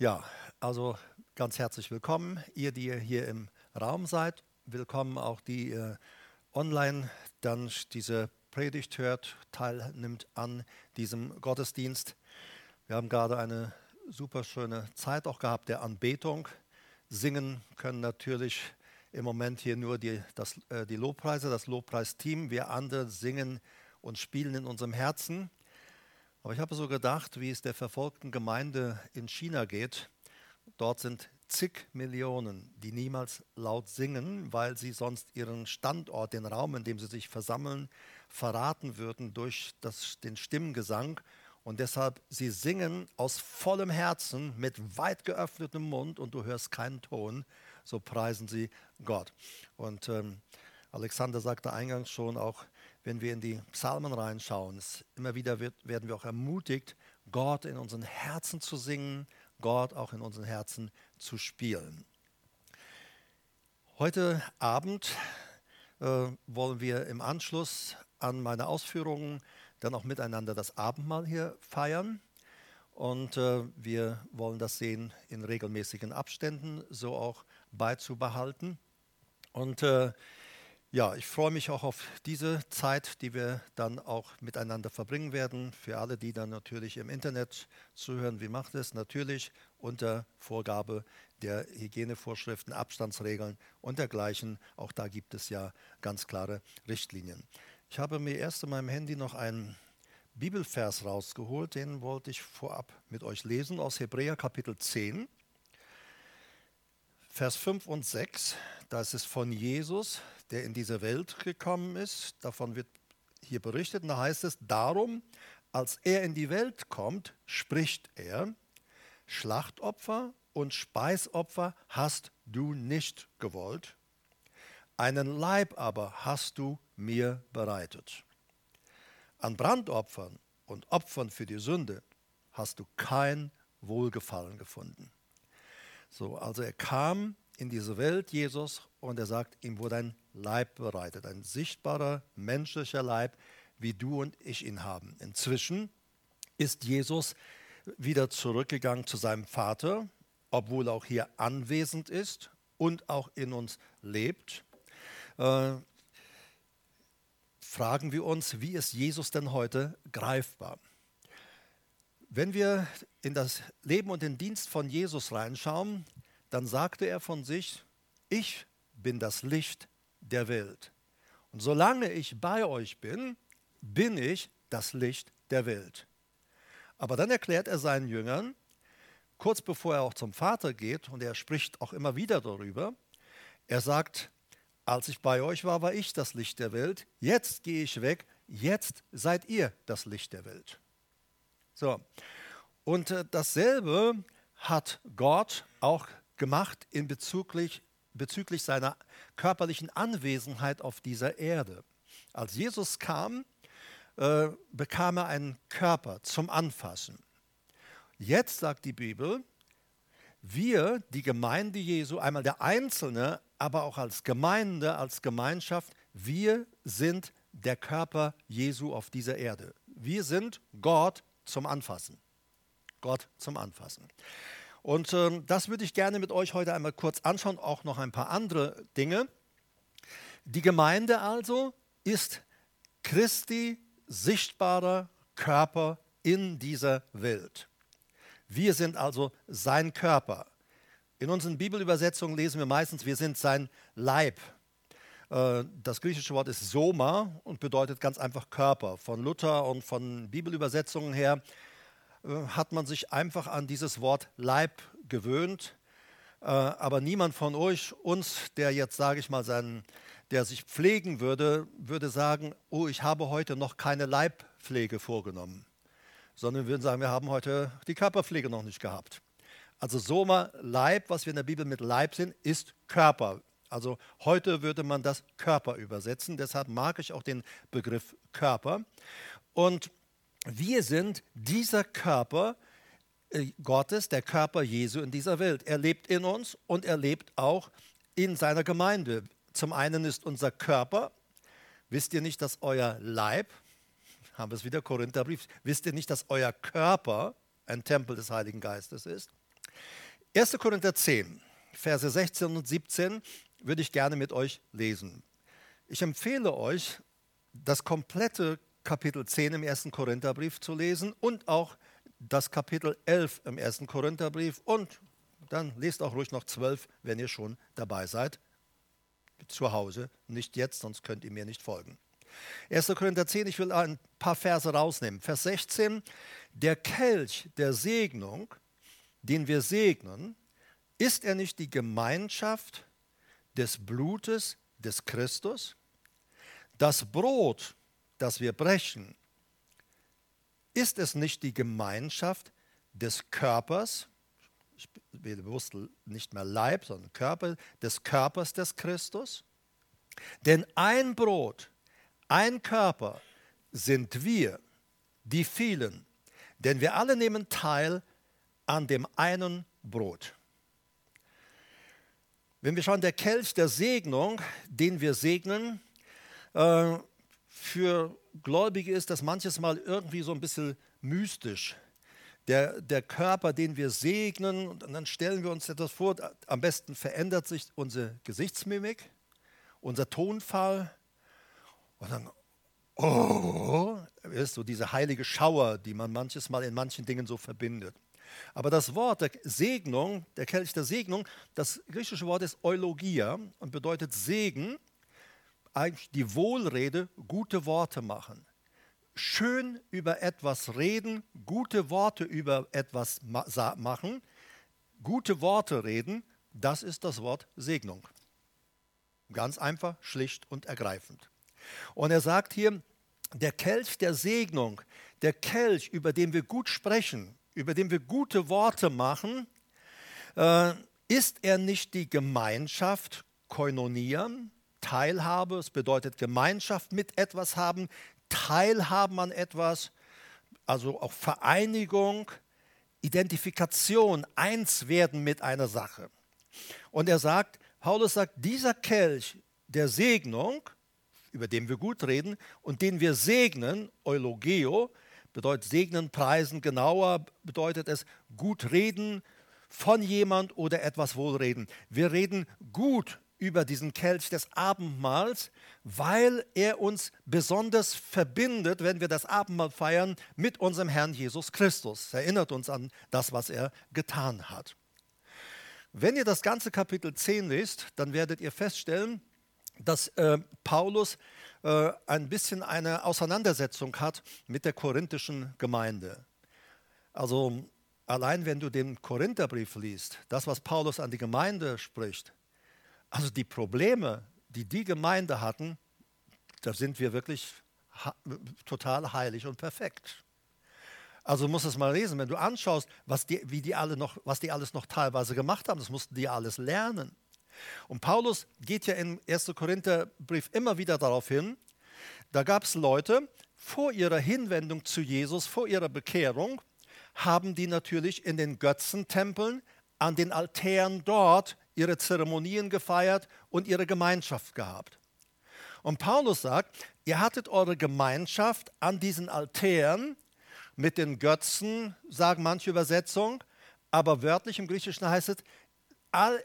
Ja, also ganz herzlich willkommen, ihr, die hier im Raum seid. Willkommen auch die ihr online dann diese Predigt hört, teilnimmt an diesem Gottesdienst. Wir haben gerade eine super schöne Zeit auch gehabt der Anbetung. Singen können natürlich im Moment hier nur die, das, äh, die Lobpreise, das Lobpreisteam. Wir andere singen und spielen in unserem Herzen. Aber ich habe so gedacht, wie es der verfolgten Gemeinde in China geht. Dort sind zig Millionen, die niemals laut singen, weil sie sonst ihren Standort, den Raum, in dem sie sich versammeln, verraten würden durch das, den Stimmgesang. Und deshalb, sie singen aus vollem Herzen mit weit geöffnetem Mund und du hörst keinen Ton. So preisen sie Gott. Und ähm, Alexander sagte eingangs schon auch, wenn wir in die Psalmen reinschauen, immer wieder wird, werden wir auch ermutigt, Gott in unseren Herzen zu singen, Gott auch in unseren Herzen zu spielen. Heute Abend äh, wollen wir im Anschluss an meine Ausführungen dann auch miteinander das Abendmahl hier feiern. Und äh, wir wollen das sehen in regelmäßigen Abständen, so auch beizubehalten. Und äh, ja, ich freue mich auch auf diese Zeit, die wir dann auch miteinander verbringen werden. Für alle, die dann natürlich im Internet zuhören, wie macht es? Natürlich unter Vorgabe der Hygienevorschriften, Abstandsregeln und dergleichen. Auch da gibt es ja ganz klare Richtlinien. Ich habe mir erst in meinem Handy noch einen Bibelvers rausgeholt, den wollte ich vorab mit euch lesen aus Hebräer Kapitel 10. Vers 5 und 6, da ist es von Jesus, der in diese Welt gekommen ist. Davon wird hier berichtet. Und da heißt es, darum, als er in die Welt kommt, spricht er, Schlachtopfer und Speisopfer hast du nicht gewollt, einen Leib aber hast du mir bereitet. An Brandopfern und Opfern für die Sünde hast du kein Wohlgefallen gefunden. So, also er kam in diese Welt, Jesus, und er sagt, ihm wurde ein Leib bereitet, ein sichtbarer menschlicher Leib, wie du und ich ihn haben. Inzwischen ist Jesus wieder zurückgegangen zu seinem Vater, obwohl er auch hier anwesend ist und auch in uns lebt. Äh, fragen wir uns, wie ist Jesus denn heute greifbar? Wenn wir in das Leben und den Dienst von Jesus reinschauen, dann sagte er von sich, ich bin das Licht der Welt. Und solange ich bei euch bin, bin ich das Licht der Welt. Aber dann erklärt er seinen Jüngern, kurz bevor er auch zum Vater geht, und er spricht auch immer wieder darüber, er sagt, als ich bei euch war, war ich das Licht der Welt, jetzt gehe ich weg, jetzt seid ihr das Licht der Welt. So, und äh, dasselbe hat Gott auch gemacht in bezüglich, bezüglich seiner körperlichen Anwesenheit auf dieser Erde. Als Jesus kam, äh, bekam er einen Körper zum Anfassen. Jetzt sagt die Bibel, wir, die Gemeinde Jesu, einmal der Einzelne, aber auch als Gemeinde, als Gemeinschaft, wir sind der Körper Jesu auf dieser Erde. Wir sind Gott zum Anfassen. Gott zum Anfassen. Und ähm, das würde ich gerne mit euch heute einmal kurz anschauen, auch noch ein paar andere Dinge. Die Gemeinde also ist Christi sichtbarer Körper in dieser Welt. Wir sind also sein Körper. In unseren Bibelübersetzungen lesen wir meistens, wir sind sein Leib. Äh, das griechische Wort ist Soma und bedeutet ganz einfach Körper. Von Luther und von Bibelübersetzungen her hat man sich einfach an dieses Wort Leib gewöhnt. Äh, aber niemand von euch, uns, der jetzt, sage ich mal, seinen, der sich pflegen würde, würde sagen, oh, ich habe heute noch keine Leibpflege vorgenommen. Sondern wir würden sagen, wir haben heute die Körperpflege noch nicht gehabt. Also Soma, Leib, was wir in der Bibel mit Leib sind, ist Körper. Also heute würde man das Körper übersetzen. Deshalb mag ich auch den Begriff Körper. Und wir sind dieser Körper äh, Gottes, der Körper Jesu in dieser Welt. Er lebt in uns und er lebt auch in seiner Gemeinde. Zum einen ist unser Körper, wisst ihr nicht, dass euer Leib, haben wir es wieder Korintherbrief, wisst ihr nicht, dass euer Körper ein Tempel des Heiligen Geistes ist? 1. Korinther 10, Verse 16 und 17 würde ich gerne mit euch lesen. Ich empfehle euch, das komplette Kapitel 10 im 1. Korintherbrief zu lesen und auch das Kapitel 11 im 1. Korintherbrief und dann lest auch ruhig noch 12, wenn ihr schon dabei seid. Zu Hause, nicht jetzt, sonst könnt ihr mir nicht folgen. 1. Korinther 10, ich will ein paar Verse rausnehmen. Vers 16, der Kelch der Segnung, den wir segnen, ist er nicht die Gemeinschaft des Blutes des Christus? Das Brot, das wir brechen, ist es nicht die Gemeinschaft des Körpers, ich wähle bewusst nicht mehr Leib, sondern Körper, des Körpers des Christus? Denn ein Brot, ein Körper sind wir, die vielen, denn wir alle nehmen teil an dem einen Brot. Wenn wir schauen, der Kelch der Segnung, den wir segnen, äh, für Gläubige ist das manches Mal irgendwie so ein bisschen mystisch. Der, der Körper, den wir segnen, und dann stellen wir uns etwas vor, am besten verändert sich unsere Gesichtsmimik, unser Tonfall. Und dann, oh, ist so diese heilige Schauer, die man manches Mal in manchen Dingen so verbindet. Aber das Wort der Segnung, der Kelch der Segnung, das griechische Wort ist Eulogia und bedeutet Segen eigentlich die Wohlrede, gute Worte machen. Schön über etwas reden, gute Worte über etwas machen, gute Worte reden, das ist das Wort Segnung. Ganz einfach, schlicht und ergreifend. Und er sagt hier, der Kelch der Segnung, der Kelch, über den wir gut sprechen, über den wir gute Worte machen, äh, ist er nicht die Gemeinschaft, koinonieren, Teilhabe, es bedeutet Gemeinschaft mit etwas haben, Teilhaben an etwas, also auch Vereinigung, Identifikation, eins werden mit einer Sache. Und er sagt, Paulus sagt, dieser Kelch der Segnung, über den wir gut reden und den wir segnen, Eulogeo, bedeutet segnen, preisen, genauer bedeutet es gut reden von jemand oder etwas wohlreden. Wir reden gut über diesen Kelch des Abendmahls, weil er uns besonders verbindet, wenn wir das Abendmahl feiern, mit unserem Herrn Jesus Christus. Erinnert uns an das, was er getan hat. Wenn ihr das ganze Kapitel 10 lest, dann werdet ihr feststellen, dass äh, Paulus äh, ein bisschen eine Auseinandersetzung hat mit der korinthischen Gemeinde. Also allein wenn du den Korintherbrief liest, das, was Paulus an die Gemeinde spricht, also die Probleme, die die Gemeinde hatten, da sind wir wirklich total heilig und perfekt. Also musst du es mal lesen, wenn du anschaust, was die, wie die alle noch, was die alles noch teilweise gemacht haben, das mussten die alles lernen. Und Paulus geht ja im 1. Korintherbrief immer wieder darauf hin, da gab es Leute, vor ihrer Hinwendung zu Jesus, vor ihrer Bekehrung, haben die natürlich in den Götzentempeln, an den Altären dort ihre Zeremonien gefeiert und ihre Gemeinschaft gehabt. Und Paulus sagt, ihr hattet eure Gemeinschaft an diesen Altären mit den Götzen, sagen manche Übersetzungen, aber wörtlich im Griechischen heißt es, all,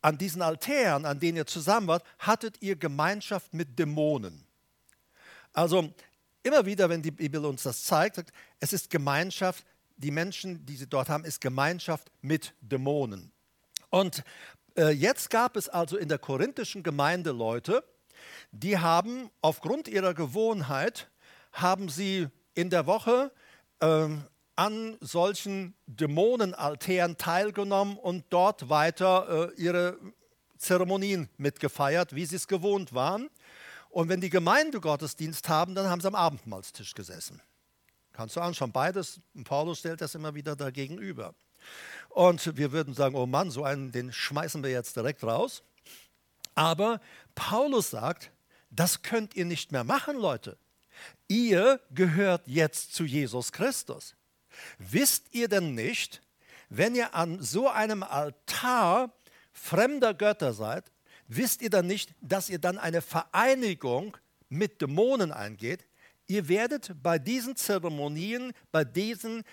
an diesen Altären, an denen ihr zusammen wart, hattet ihr Gemeinschaft mit Dämonen. Also immer wieder, wenn die Bibel uns das zeigt, sagt, es ist Gemeinschaft, die Menschen, die sie dort haben, ist Gemeinschaft mit Dämonen. Und jetzt gab es also in der korinthischen Gemeinde Leute, die haben aufgrund ihrer Gewohnheit, haben sie in der Woche äh, an solchen Dämonenaltären teilgenommen und dort weiter äh, ihre Zeremonien mitgefeiert, wie sie es gewohnt waren. Und wenn die Gemeinde Gottesdienst haben, dann haben sie am Abendmahlstisch gesessen. Kannst du anschauen, beides. Paulus stellt das immer wieder dagegenüber. Und wir würden sagen, oh Mann, so einen, den schmeißen wir jetzt direkt raus. Aber Paulus sagt, das könnt ihr nicht mehr machen, Leute. Ihr gehört jetzt zu Jesus Christus. Wisst ihr denn nicht, wenn ihr an so einem Altar fremder Götter seid, wisst ihr dann nicht, dass ihr dann eine Vereinigung mit Dämonen eingeht? Ihr werdet bei diesen Zeremonien, bei diesen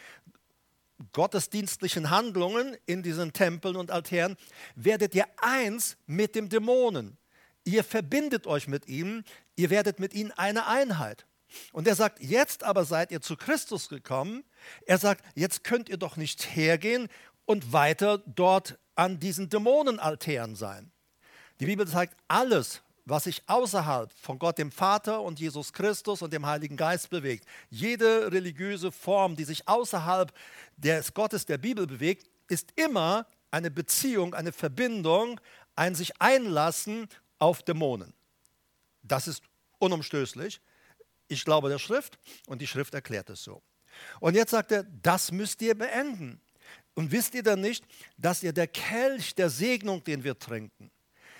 gottesdienstlichen Handlungen in diesen Tempeln und Altären, werdet ihr eins mit dem Dämonen. Ihr verbindet euch mit ihm, ihr werdet mit ihnen eine Einheit. Und er sagt, jetzt aber seid ihr zu Christus gekommen. Er sagt, jetzt könnt ihr doch nicht hergehen und weiter dort an diesen Dämonenaltären sein. Die Bibel sagt, alles, was sich außerhalb von Gott dem Vater und Jesus Christus und dem Heiligen Geist bewegt, jede religiöse Form, die sich außerhalb des Gottes der Bibel bewegt, ist immer eine Beziehung, eine Verbindung, ein sich einlassen auf Dämonen. Das ist unumstößlich. Ich glaube der Schrift und die Schrift erklärt es so. Und jetzt sagt er, das müsst ihr beenden. Und wisst ihr dann nicht, dass ihr der Kelch der Segnung, den wir trinken,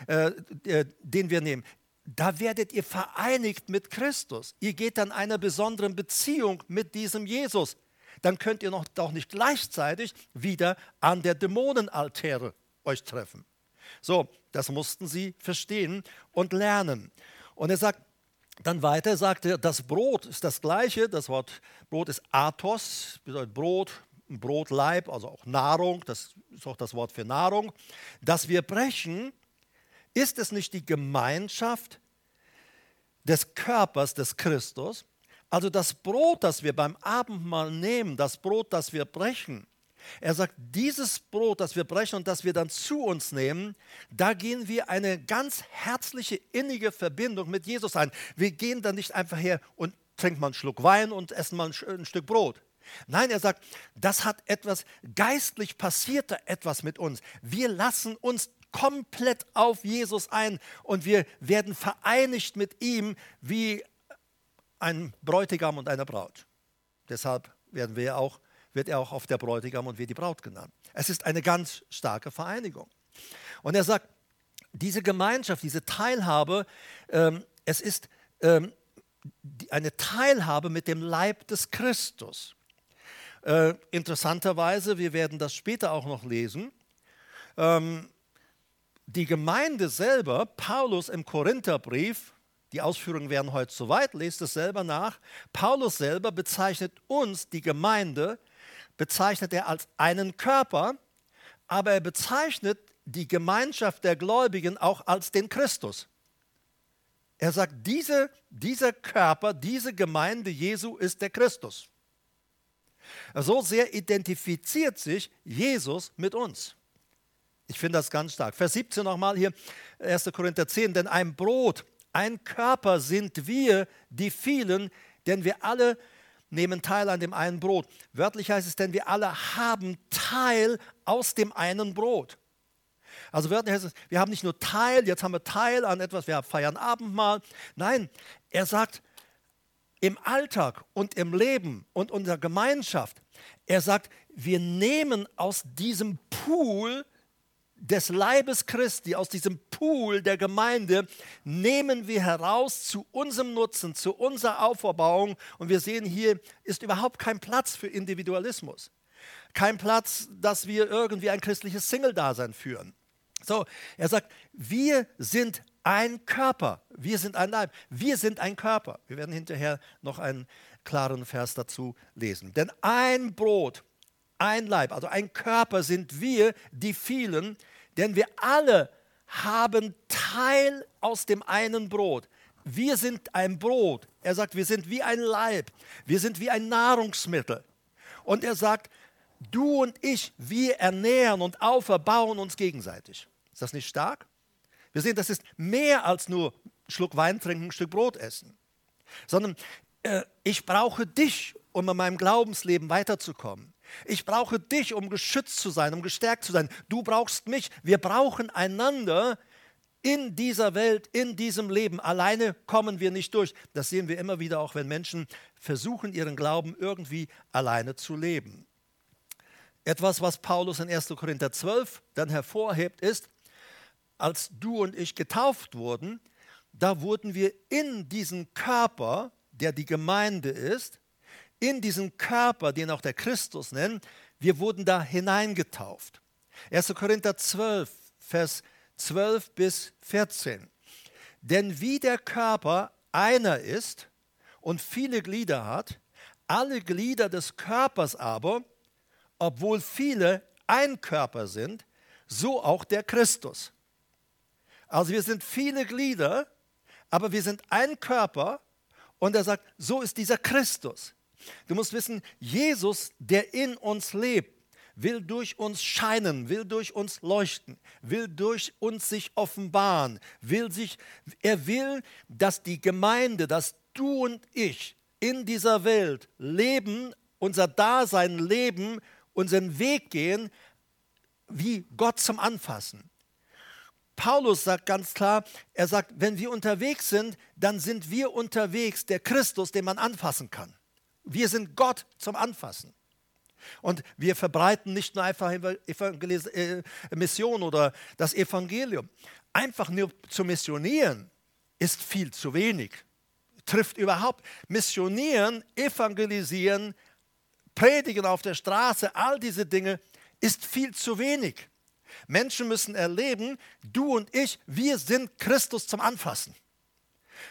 äh, äh, den wir nehmen, da werdet ihr vereinigt mit Christus. Ihr geht dann einer besonderen Beziehung mit diesem Jesus. Dann könnt ihr noch, doch nicht gleichzeitig wieder an der Dämonenaltäre euch treffen. So, das mussten sie verstehen und lernen. Und er sagt dann weiter, sagt er, das Brot ist das gleiche. Das Wort Brot ist Athos, bedeutet Brot, Brotleib, also auch Nahrung, das ist auch das Wort für Nahrung. Das wir brechen, ist es nicht die Gemeinschaft des Körpers des Christus? Also das Brot, das wir beim Abendmahl nehmen, das Brot, das wir brechen, er sagt, dieses Brot, das wir brechen und das wir dann zu uns nehmen, da gehen wir eine ganz herzliche, innige Verbindung mit Jesus ein. Wir gehen dann nicht einfach her und trinken mal einen Schluck Wein und essen mal ein, Stück Brot. Nein, er sagt, das hat etwas geistlich passierte etwas mit uns. Wir lassen uns komplett auf Jesus ein und wir werden vereinigt mit ihm wie ein Bräutigam und eine Braut. Deshalb werden wir auch wird er auch auf der Bräutigam und wir die Braut genannt. Es ist eine ganz starke Vereinigung. Und er sagt, diese Gemeinschaft, diese Teilhabe, ähm, es ist ähm, eine Teilhabe mit dem Leib des Christus. Äh, interessanterweise, wir werden das später auch noch lesen, ähm, die Gemeinde selber, Paulus im Korintherbrief, die Ausführungen werden heute zu weit, lest es selber nach, Paulus selber bezeichnet uns, die Gemeinde, bezeichnet er als einen Körper, aber er bezeichnet die Gemeinschaft der Gläubigen auch als den Christus. Er sagt, diese, dieser Körper, diese Gemeinde Jesu ist der Christus. So sehr identifiziert sich Jesus mit uns. Ich finde das ganz stark. Vers 17 nochmal hier, 1. Korinther 10, denn ein Brot, ein Körper sind wir, die vielen, denn wir alle nehmen teil an dem einen Brot. Wörtlich heißt es, denn wir alle haben Teil aus dem einen Brot. Also wörtlich heißt es, wir haben nicht nur Teil, jetzt haben wir Teil an etwas, wir feiern Abendmahl. Nein, er sagt, im Alltag und im Leben und unserer Gemeinschaft, er sagt, wir nehmen aus diesem Pool des Leibes Christi, aus diesem Pool der Gemeinde, nehmen wir heraus zu unserem Nutzen, zu unserer Auferbauung. Und wir sehen, hier ist überhaupt kein Platz für Individualismus. Kein Platz, dass wir irgendwie ein christliches Single-Dasein führen. So, er sagt, wir sind ein Körper, wir sind ein Leib, wir sind ein Körper. Wir werden hinterher noch einen klaren Vers dazu lesen. Denn ein Brot, ein Leib, also ein Körper sind wir, die vielen, denn wir alle haben Teil aus dem einen Brot. Wir sind ein Brot. Er sagt, wir sind wie ein Leib. Wir sind wie ein Nahrungsmittel. Und er sagt, du und ich, wir ernähren und auferbauen uns gegenseitig. Ist das nicht stark? Wir sehen, das ist mehr als nur einen Schluck Wein trinken, ein Stück Brot essen. Sondern äh, ich brauche dich, um in meinem Glaubensleben weiterzukommen. Ich brauche dich, um geschützt zu sein, um gestärkt zu sein. Du brauchst mich. Wir brauchen einander in dieser Welt, in diesem Leben. Alleine kommen wir nicht durch. Das sehen wir immer wieder auch, wenn Menschen versuchen, ihren Glauben irgendwie alleine zu leben. Etwas, was Paulus in 1. Korinther 12 dann hervorhebt, ist, als du und ich getauft wurden, da wurden wir in diesen Körper, der die Gemeinde ist, in diesen Körper, den auch der Christus nennt, wir wurden da hineingetauft. 1. Korinther 12, Vers 12 bis 14. Denn wie der Körper einer ist und viele Glieder hat, alle Glieder des Körpers aber, obwohl viele ein Körper sind, so auch der Christus. Also wir sind viele Glieder, aber wir sind ein Körper und er sagt, so ist dieser Christus. Du musst wissen, Jesus, der in uns lebt, will durch uns scheinen, will durch uns leuchten, will durch uns sich offenbaren, will sich, er will, dass die Gemeinde, dass du und ich in dieser Welt leben, unser Dasein leben, unseren Weg gehen, wie Gott zum Anfassen. Paulus sagt ganz klar, er sagt, wenn wir unterwegs sind, dann sind wir unterwegs der Christus, den man anfassen kann. Wir sind Gott zum Anfassen. Und wir verbreiten nicht nur einfach Evangelis äh, Mission oder das Evangelium. Einfach nur zu missionieren ist viel zu wenig. Trifft überhaupt. Missionieren, evangelisieren, predigen auf der Straße, all diese Dinge ist viel zu wenig. Menschen müssen erleben, du und ich, wir sind Christus zum Anfassen.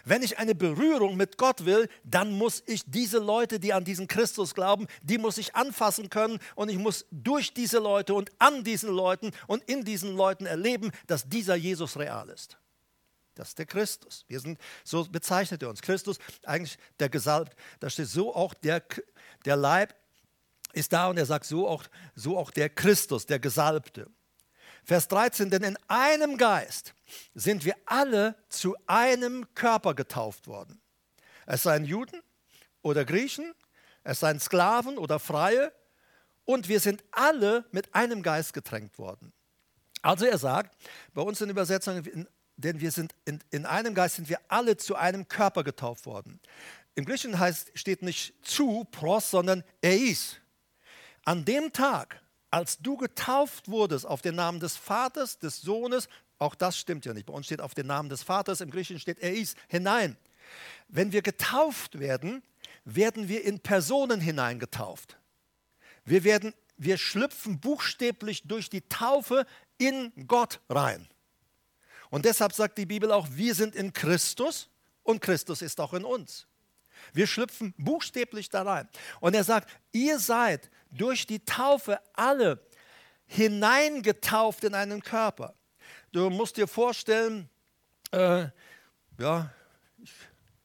Wenn ich eine Berührung mit Gott will, dann muss ich diese Leute, die an diesen Christus glauben, die muss ich anfassen können und ich muss durch diese Leute und an diesen Leuten und in diesen Leuten erleben, dass dieser Jesus real ist. Das ist der Christus. Wir sind, so bezeichnet er uns. Christus, eigentlich der Gesalbt. Da steht so auch der, der Leib ist da und er sagt so auch, so auch der Christus, der Gesalbte. Vers 13, denn in einem Geist sind wir alle zu einem Körper getauft worden. Es seien Juden oder Griechen, es seien Sklaven oder Freie, und wir sind alle mit einem Geist getränkt worden. Also er sagt, bei uns in Übersetzungen, denn wir sind in, in einem Geist sind wir alle zu einem Körper getauft worden. Im Griechischen heißt, steht nicht zu, pros, sondern eis. An dem Tag, als du getauft wurdest auf den Namen des Vaters, des Sohnes, auch das stimmt ja nicht. Bei uns steht auf den Namen des Vaters, im Griechischen steht er ist hinein. Wenn wir getauft werden, werden wir in Personen hineingetauft. Wir, werden, wir schlüpfen buchstäblich durch die Taufe in Gott rein. Und deshalb sagt die Bibel auch, wir sind in Christus und Christus ist auch in uns. Wir schlüpfen buchstäblich da rein. Und er sagt, ihr seid durch die Taufe alle hineingetauft in einen Körper. Du musst dir vorstellen, äh, ja, ich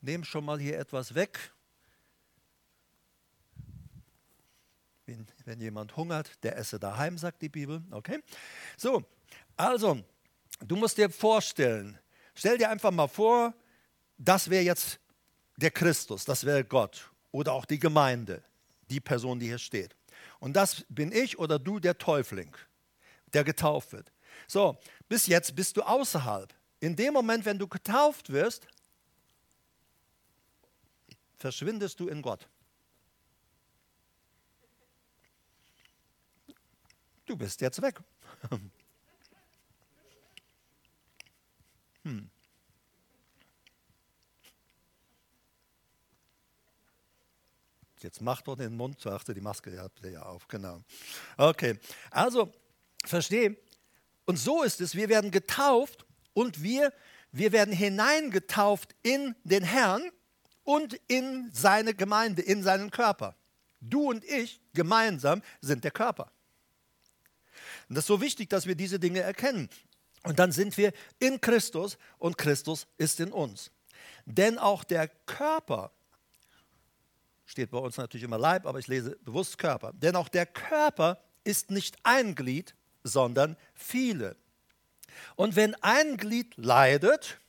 nehme schon mal hier etwas weg. Wenn, wenn jemand hungert, der esse daheim, sagt die Bibel. Okay? So, also, du musst dir vorstellen, stell dir einfach mal vor, das wäre jetzt der Christus, das wäre Gott oder auch die Gemeinde, die Person, die hier steht. Und das bin ich oder du, der Täufling, der getauft wird. So, bis jetzt bist du außerhalb. In dem Moment, wenn du getauft wirst, verschwindest du in Gott. Du bist jetzt weg. Hm. Jetzt mach doch den Mund zu. Ach, die Maske habt ihr ja auf, genau. Okay, also verstehe. Und so ist es, wir werden getauft und wir, wir werden hineingetauft in den Herrn und in seine Gemeinde, in seinen Körper. Du und ich gemeinsam sind der Körper. Und das ist so wichtig, dass wir diese Dinge erkennen. Und dann sind wir in Christus und Christus ist in uns. Denn auch der Körper steht bei uns natürlich immer Leib, aber ich lese bewusst Körper. Denn auch der Körper ist nicht ein Glied, sondern viele. Und wenn ein Glied leidet,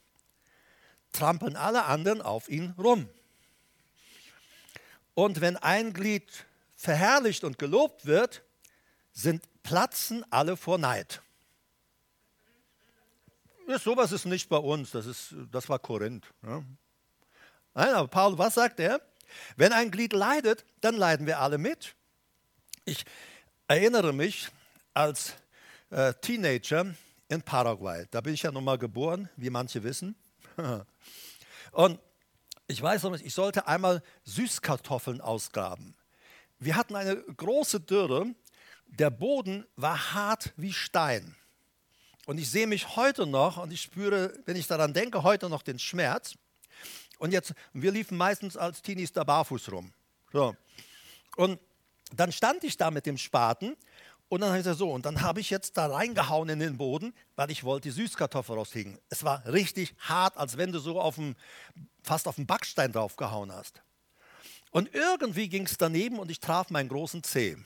trampeln alle anderen auf ihn rum. Und wenn ein Glied verherrlicht und gelobt wird, sind platzen alle vor Neid. Ja, sowas ist nicht bei uns, das, ist, das war Korinth. Ja. Nein, aber Paul, was sagt er? Wenn ein Glied leidet, dann leiden wir alle mit. Ich erinnere mich als äh, Teenager in Paraguay. Da bin ich ja nun mal geboren, wie manche wissen. Und ich weiß noch nicht, ich sollte einmal Süßkartoffeln ausgraben. Wir hatten eine große Dürre. Der Boden war hart wie Stein. Und ich sehe mich heute noch und ich spüre, wenn ich daran denke, heute noch den Schmerz. Und jetzt, wir liefen meistens als Teenies da barfuß rum. So. Und dann stand ich da mit dem Spaten und dann habe ich gesagt, so, und dann habe ich jetzt da reingehauen in den Boden, weil ich wollte die Süßkartoffel rauskriegen. Es war richtig hart, als wenn du so auf dem, fast auf den Backstein draufgehauen hast. Und irgendwie ging es daneben und ich traf meinen großen Zeh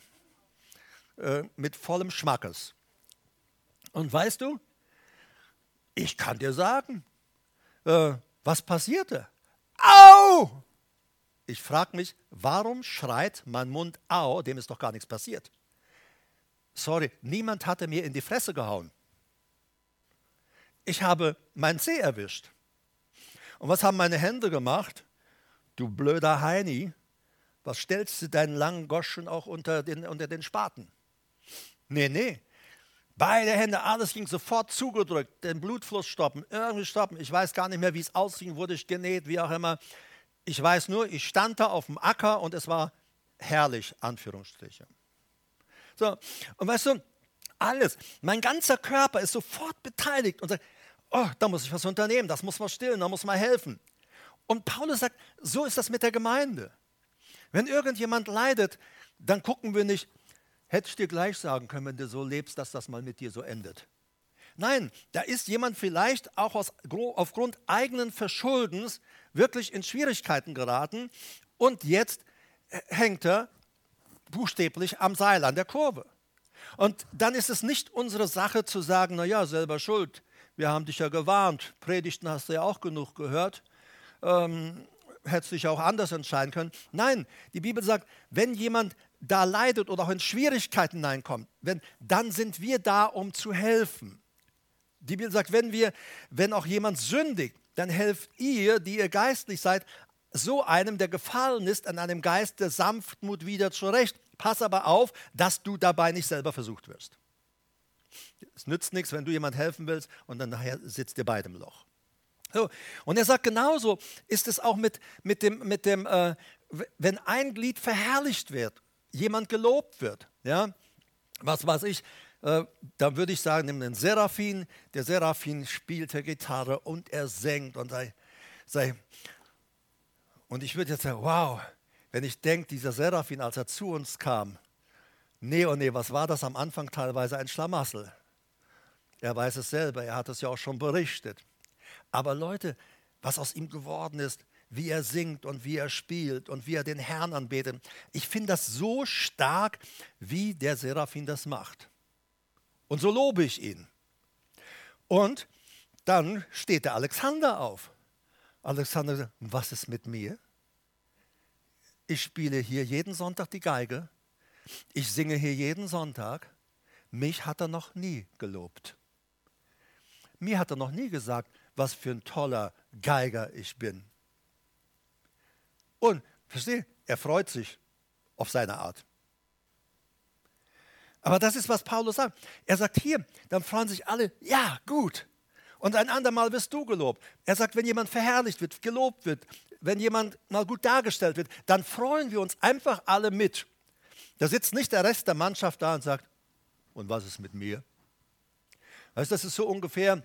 äh, mit vollem Schmackes. Und weißt du, ich kann dir sagen, äh, was passierte? Au! Ich frage mich, warum schreit mein Mund au, dem ist doch gar nichts passiert? Sorry, niemand hatte mir in die Fresse gehauen. Ich habe meinen Zeh erwischt. Und was haben meine Hände gemacht? Du blöder Heini, was stellst du deinen langen Goschen auch unter den, unter den Spaten? Nee, nee. Beide Hände, alles ging sofort zugedrückt, den Blutfluss stoppen, irgendwie stoppen. Ich weiß gar nicht mehr, wie es aussieht, wurde ich genäht, wie auch immer. Ich weiß nur, ich stand da auf dem Acker und es war herrlich, Anführungsstriche. So, und weißt du, alles, mein ganzer Körper ist sofort beteiligt und sagt, oh, da muss ich was unternehmen, das muss man stillen, da muss man helfen. Und Paulus sagt, so ist das mit der Gemeinde. Wenn irgendjemand leidet, dann gucken wir nicht, hätte ich dir gleich sagen können, wenn du so lebst, dass das mal mit dir so endet. Nein, da ist jemand vielleicht auch aus, aufgrund eigenen Verschuldens wirklich in Schwierigkeiten geraten und jetzt hängt er buchstäblich am Seil, an der Kurve. Und dann ist es nicht unsere Sache zu sagen, naja, selber schuld, wir haben dich ja gewarnt, Predigten hast du ja auch genug gehört, ähm, hättest dich auch anders entscheiden können. Nein, die Bibel sagt, wenn jemand da leidet oder auch in Schwierigkeiten hineinkommt, wenn, dann sind wir da, um zu helfen. Die Bibel sagt, wenn wir, wenn auch jemand sündigt, dann helft ihr, die ihr geistlich seid, so einem, der gefallen ist, an einem Geist der Sanftmut wieder zurecht. Pass aber auf, dass du dabei nicht selber versucht wirst. Es nützt nichts, wenn du jemand helfen willst und dann nachher sitzt ihr beide im Loch. So, und er sagt, genauso ist es auch mit, mit dem, mit dem äh, wenn ein Glied verherrlicht wird, jemand gelobt wird, ja, was weiß ich, äh, dann würde ich sagen, nimm den Seraphin, der Seraphin spielte Gitarre und er singt und sei, sei und ich würde jetzt sagen, wow, wenn ich denke, dieser Seraphin, als er zu uns kam, nee oh nee, was war das am Anfang teilweise ein Schlamassel? Er weiß es selber, er hat es ja auch schon berichtet. Aber Leute, was aus ihm geworden ist, wie er singt und wie er spielt und wie er den Herrn anbetet, ich finde das so stark, wie der Seraphin das macht. Und so lobe ich ihn. Und dann steht der Alexander auf. Alexander sagt, was ist mit mir? Ich spiele hier jeden Sonntag die Geige. Ich singe hier jeden Sonntag. Mich hat er noch nie gelobt. Mir hat er noch nie gesagt, was für ein toller Geiger ich bin. Und, verstehe, er freut sich auf seine Art. Aber das ist, was Paulus sagt. Er sagt hier, dann freuen sich alle, ja, gut. Und ein andermal wirst du gelobt. Er sagt, wenn jemand verherrlicht wird, gelobt wird, wenn jemand mal gut dargestellt wird, dann freuen wir uns einfach alle mit. Da sitzt nicht der Rest der Mannschaft da und sagt, und was ist mit mir? Weißt, das ist so ungefähr,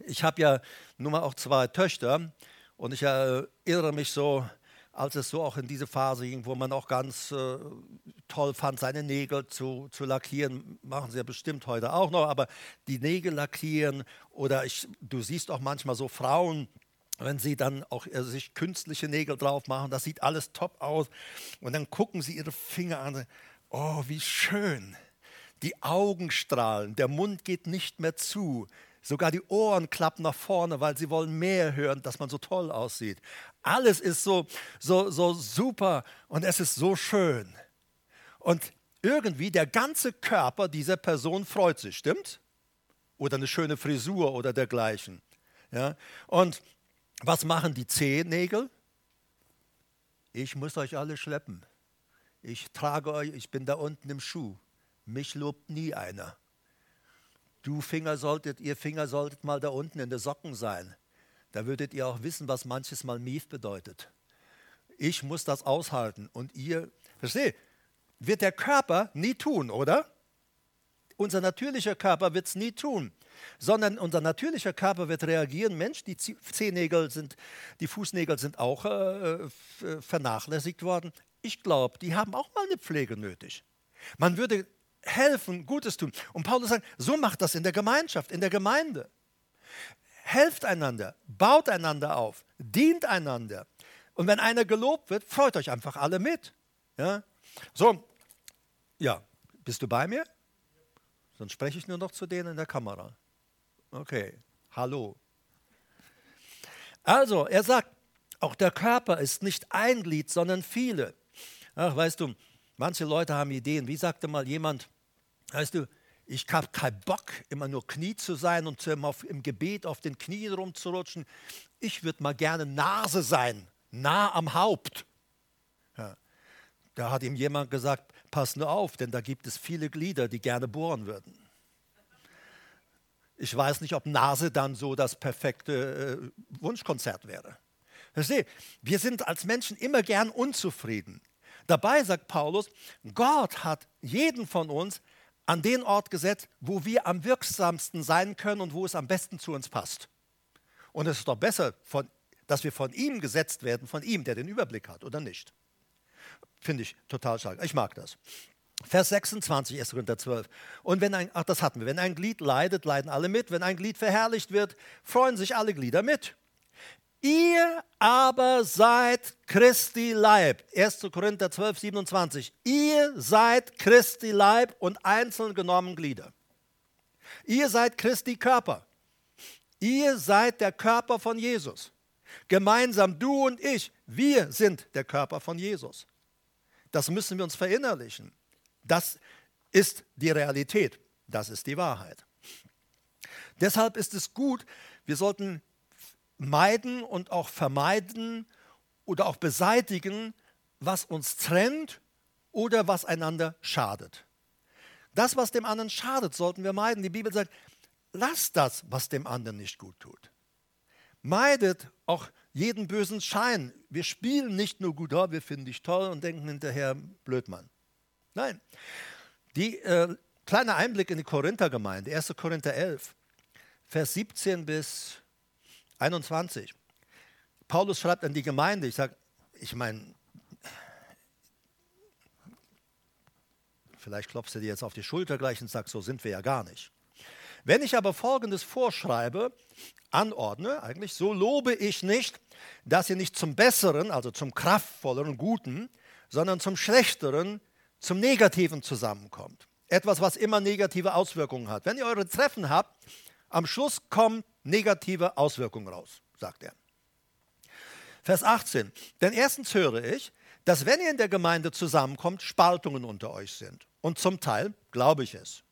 ich habe ja nun mal auch zwei Töchter und ich erinnere mich so, als es so auch in diese Phase ging, wo man auch ganz äh, toll fand, seine Nägel zu, zu lackieren. Machen sie ja bestimmt heute auch noch, aber die Nägel lackieren oder ich, du siehst auch manchmal so Frauen, wenn sie dann auch äh, sich künstliche Nägel drauf machen, das sieht alles top aus. Und dann gucken sie ihre Finger an. Oh, wie schön. Die Augen strahlen, der Mund geht nicht mehr zu. Sogar die Ohren klappen nach vorne, weil sie wollen mehr hören, dass man so toll aussieht. Alles ist so, so, so super und es ist so schön. Und irgendwie der ganze Körper dieser Person freut sich, stimmt? Oder eine schöne Frisur oder dergleichen. Ja? Und was machen die Zehennägel? Ich muss euch alle schleppen. Ich trage euch, ich bin da unten im Schuh. Mich lobt nie einer. Du Finger solltet, ihr Finger solltet mal da unten in den Socken sein. Da würdet ihr auch wissen, was manches Mal Mief bedeutet. Ich muss das aushalten und ihr, versteht, wird der Körper nie tun, oder? Unser natürlicher Körper wird es nie tun, sondern unser natürlicher Körper wird reagieren. Mensch, die Zehennägel sind, die Fußnägel sind auch äh, vernachlässigt worden. ich glaube, die haben auch mal eine Pflege nötig. Man würde helfen, Gutes tun. Und Paulus sagt, so macht das in der Gemeinschaft, in der Gemeinde. Helft einander, baut einander auf, dient einander. Und wenn einer gelobt wird, freut euch einfach alle mit. Ja? So, ja, bist du bei mir? Sonst spreche ich nur noch zu denen in der Kamera. Okay, hallo. Also, er sagt, auch der Körper ist nicht ein Glied, sondern viele. Ach, weißt du, manche Leute haben Ideen. Wie sagte mal jemand, weißt du, ich habe keinen Bock, immer nur Knie zu sein und im Gebet auf den Knien rumzurutschen. Ich würde mal gerne Nase sein, nah am Haupt. Ja. Da hat ihm jemand gesagt, pass nur auf, denn da gibt es viele Glieder, die gerne bohren würden. Ich weiß nicht, ob Nase dann so das perfekte äh, Wunschkonzert wäre. Verstehe, wir sind als Menschen immer gern unzufrieden. Dabei sagt Paulus, Gott hat jeden von uns an den Ort gesetzt, wo wir am wirksamsten sein können und wo es am besten zu uns passt. Und es ist doch besser, von, dass wir von ihm gesetzt werden, von ihm, der den Überblick hat, oder nicht? Finde ich total stark. Ich mag das. Vers 26, 1. Korinther 12. Und wenn ein, ach, das hatten wir, wenn ein Glied leidet, leiden alle mit. Wenn ein Glied verherrlicht wird, freuen sich alle Glieder mit. Ihr aber seid Christi Leib. 1. Korinther 12, 27. Ihr seid Christi Leib und einzeln genommen Glieder. Ihr seid Christi Körper. Ihr seid der Körper von Jesus. Gemeinsam, du und ich, wir sind der Körper von Jesus. Das müssen wir uns verinnerlichen. Das ist die Realität. Das ist die Wahrheit. Deshalb ist es gut, wir sollten meiden und auch vermeiden oder auch beseitigen, was uns trennt oder was einander schadet. Das, was dem anderen schadet, sollten wir meiden. Die Bibel sagt, lasst das, was dem anderen nicht gut tut. Meidet auch jeden bösen Schein. Wir spielen nicht nur gut, oh, wir finden dich toll und denken hinterher, Blödmann. Nein. Die äh, kleine Einblick in die Korinthergemeinde, 1. Korinther 11, Vers 17 bis 21. Paulus schreibt an die Gemeinde, ich sage, ich meine, vielleicht klopfst du dir jetzt auf die Schulter gleich und sagst, so sind wir ja gar nicht. Wenn ich aber Folgendes vorschreibe, anordne, eigentlich, so lobe ich nicht, dass ihr nicht zum Besseren, also zum kraftvolleren, guten, sondern zum Schlechteren zum Negativen zusammenkommt. Etwas, was immer negative Auswirkungen hat. Wenn ihr eure Treffen habt, am Schluss kommen negative Auswirkungen raus, sagt er. Vers 18. Denn erstens höre ich, dass wenn ihr in der Gemeinde zusammenkommt, Spaltungen unter euch sind. Und zum Teil glaube ich es.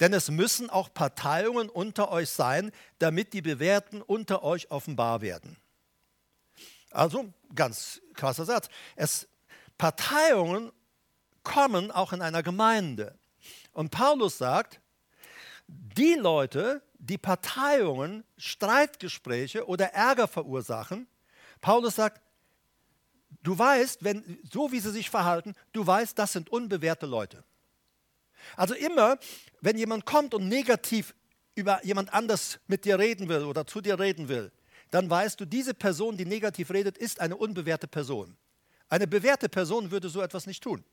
Denn es müssen auch Parteiungen unter euch sein, damit die Bewährten unter euch offenbar werden. Also, ganz krasser Satz. Es, Parteiungen kommen auch in einer Gemeinde. Und Paulus sagt, die Leute, die Parteiungen, Streitgespräche oder Ärger verursachen, Paulus sagt, du weißt, wenn, so wie sie sich verhalten, du weißt, das sind unbewährte Leute. Also immer, wenn jemand kommt und negativ über jemand anders mit dir reden will oder zu dir reden will, dann weißt du, diese Person, die negativ redet, ist eine unbewährte Person. Eine bewährte Person würde so etwas nicht tun.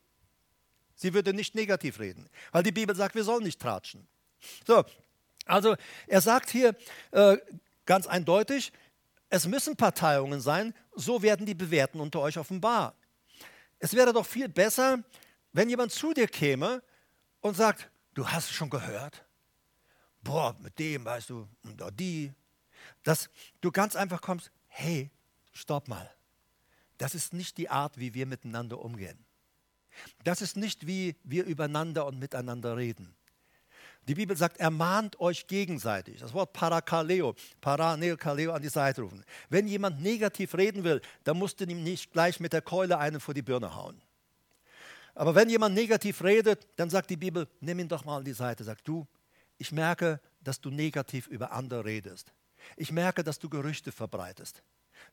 Sie würde nicht negativ reden, weil die Bibel sagt, wir sollen nicht tratschen. So, also er sagt hier äh, ganz eindeutig, es müssen Parteiungen sein, so werden die Bewährten unter euch offenbar. Es wäre doch viel besser, wenn jemand zu dir käme und sagt, du hast schon gehört, boah, mit dem, weißt du, und die, dass du ganz einfach kommst, hey, stopp mal, das ist nicht die Art, wie wir miteinander umgehen. Das ist nicht, wie wir übereinander und miteinander reden. Die Bibel sagt, ermahnt euch gegenseitig. Das Wort parakaleo, paraneokaleo an die Seite rufen. Wenn jemand negativ reden will, dann musst du ihm nicht gleich mit der Keule einen vor die Birne hauen. Aber wenn jemand negativ redet, dann sagt die Bibel, nimm ihn doch mal an die Seite. Sag du, ich merke, dass du negativ über andere redest. Ich merke, dass du Gerüchte verbreitest.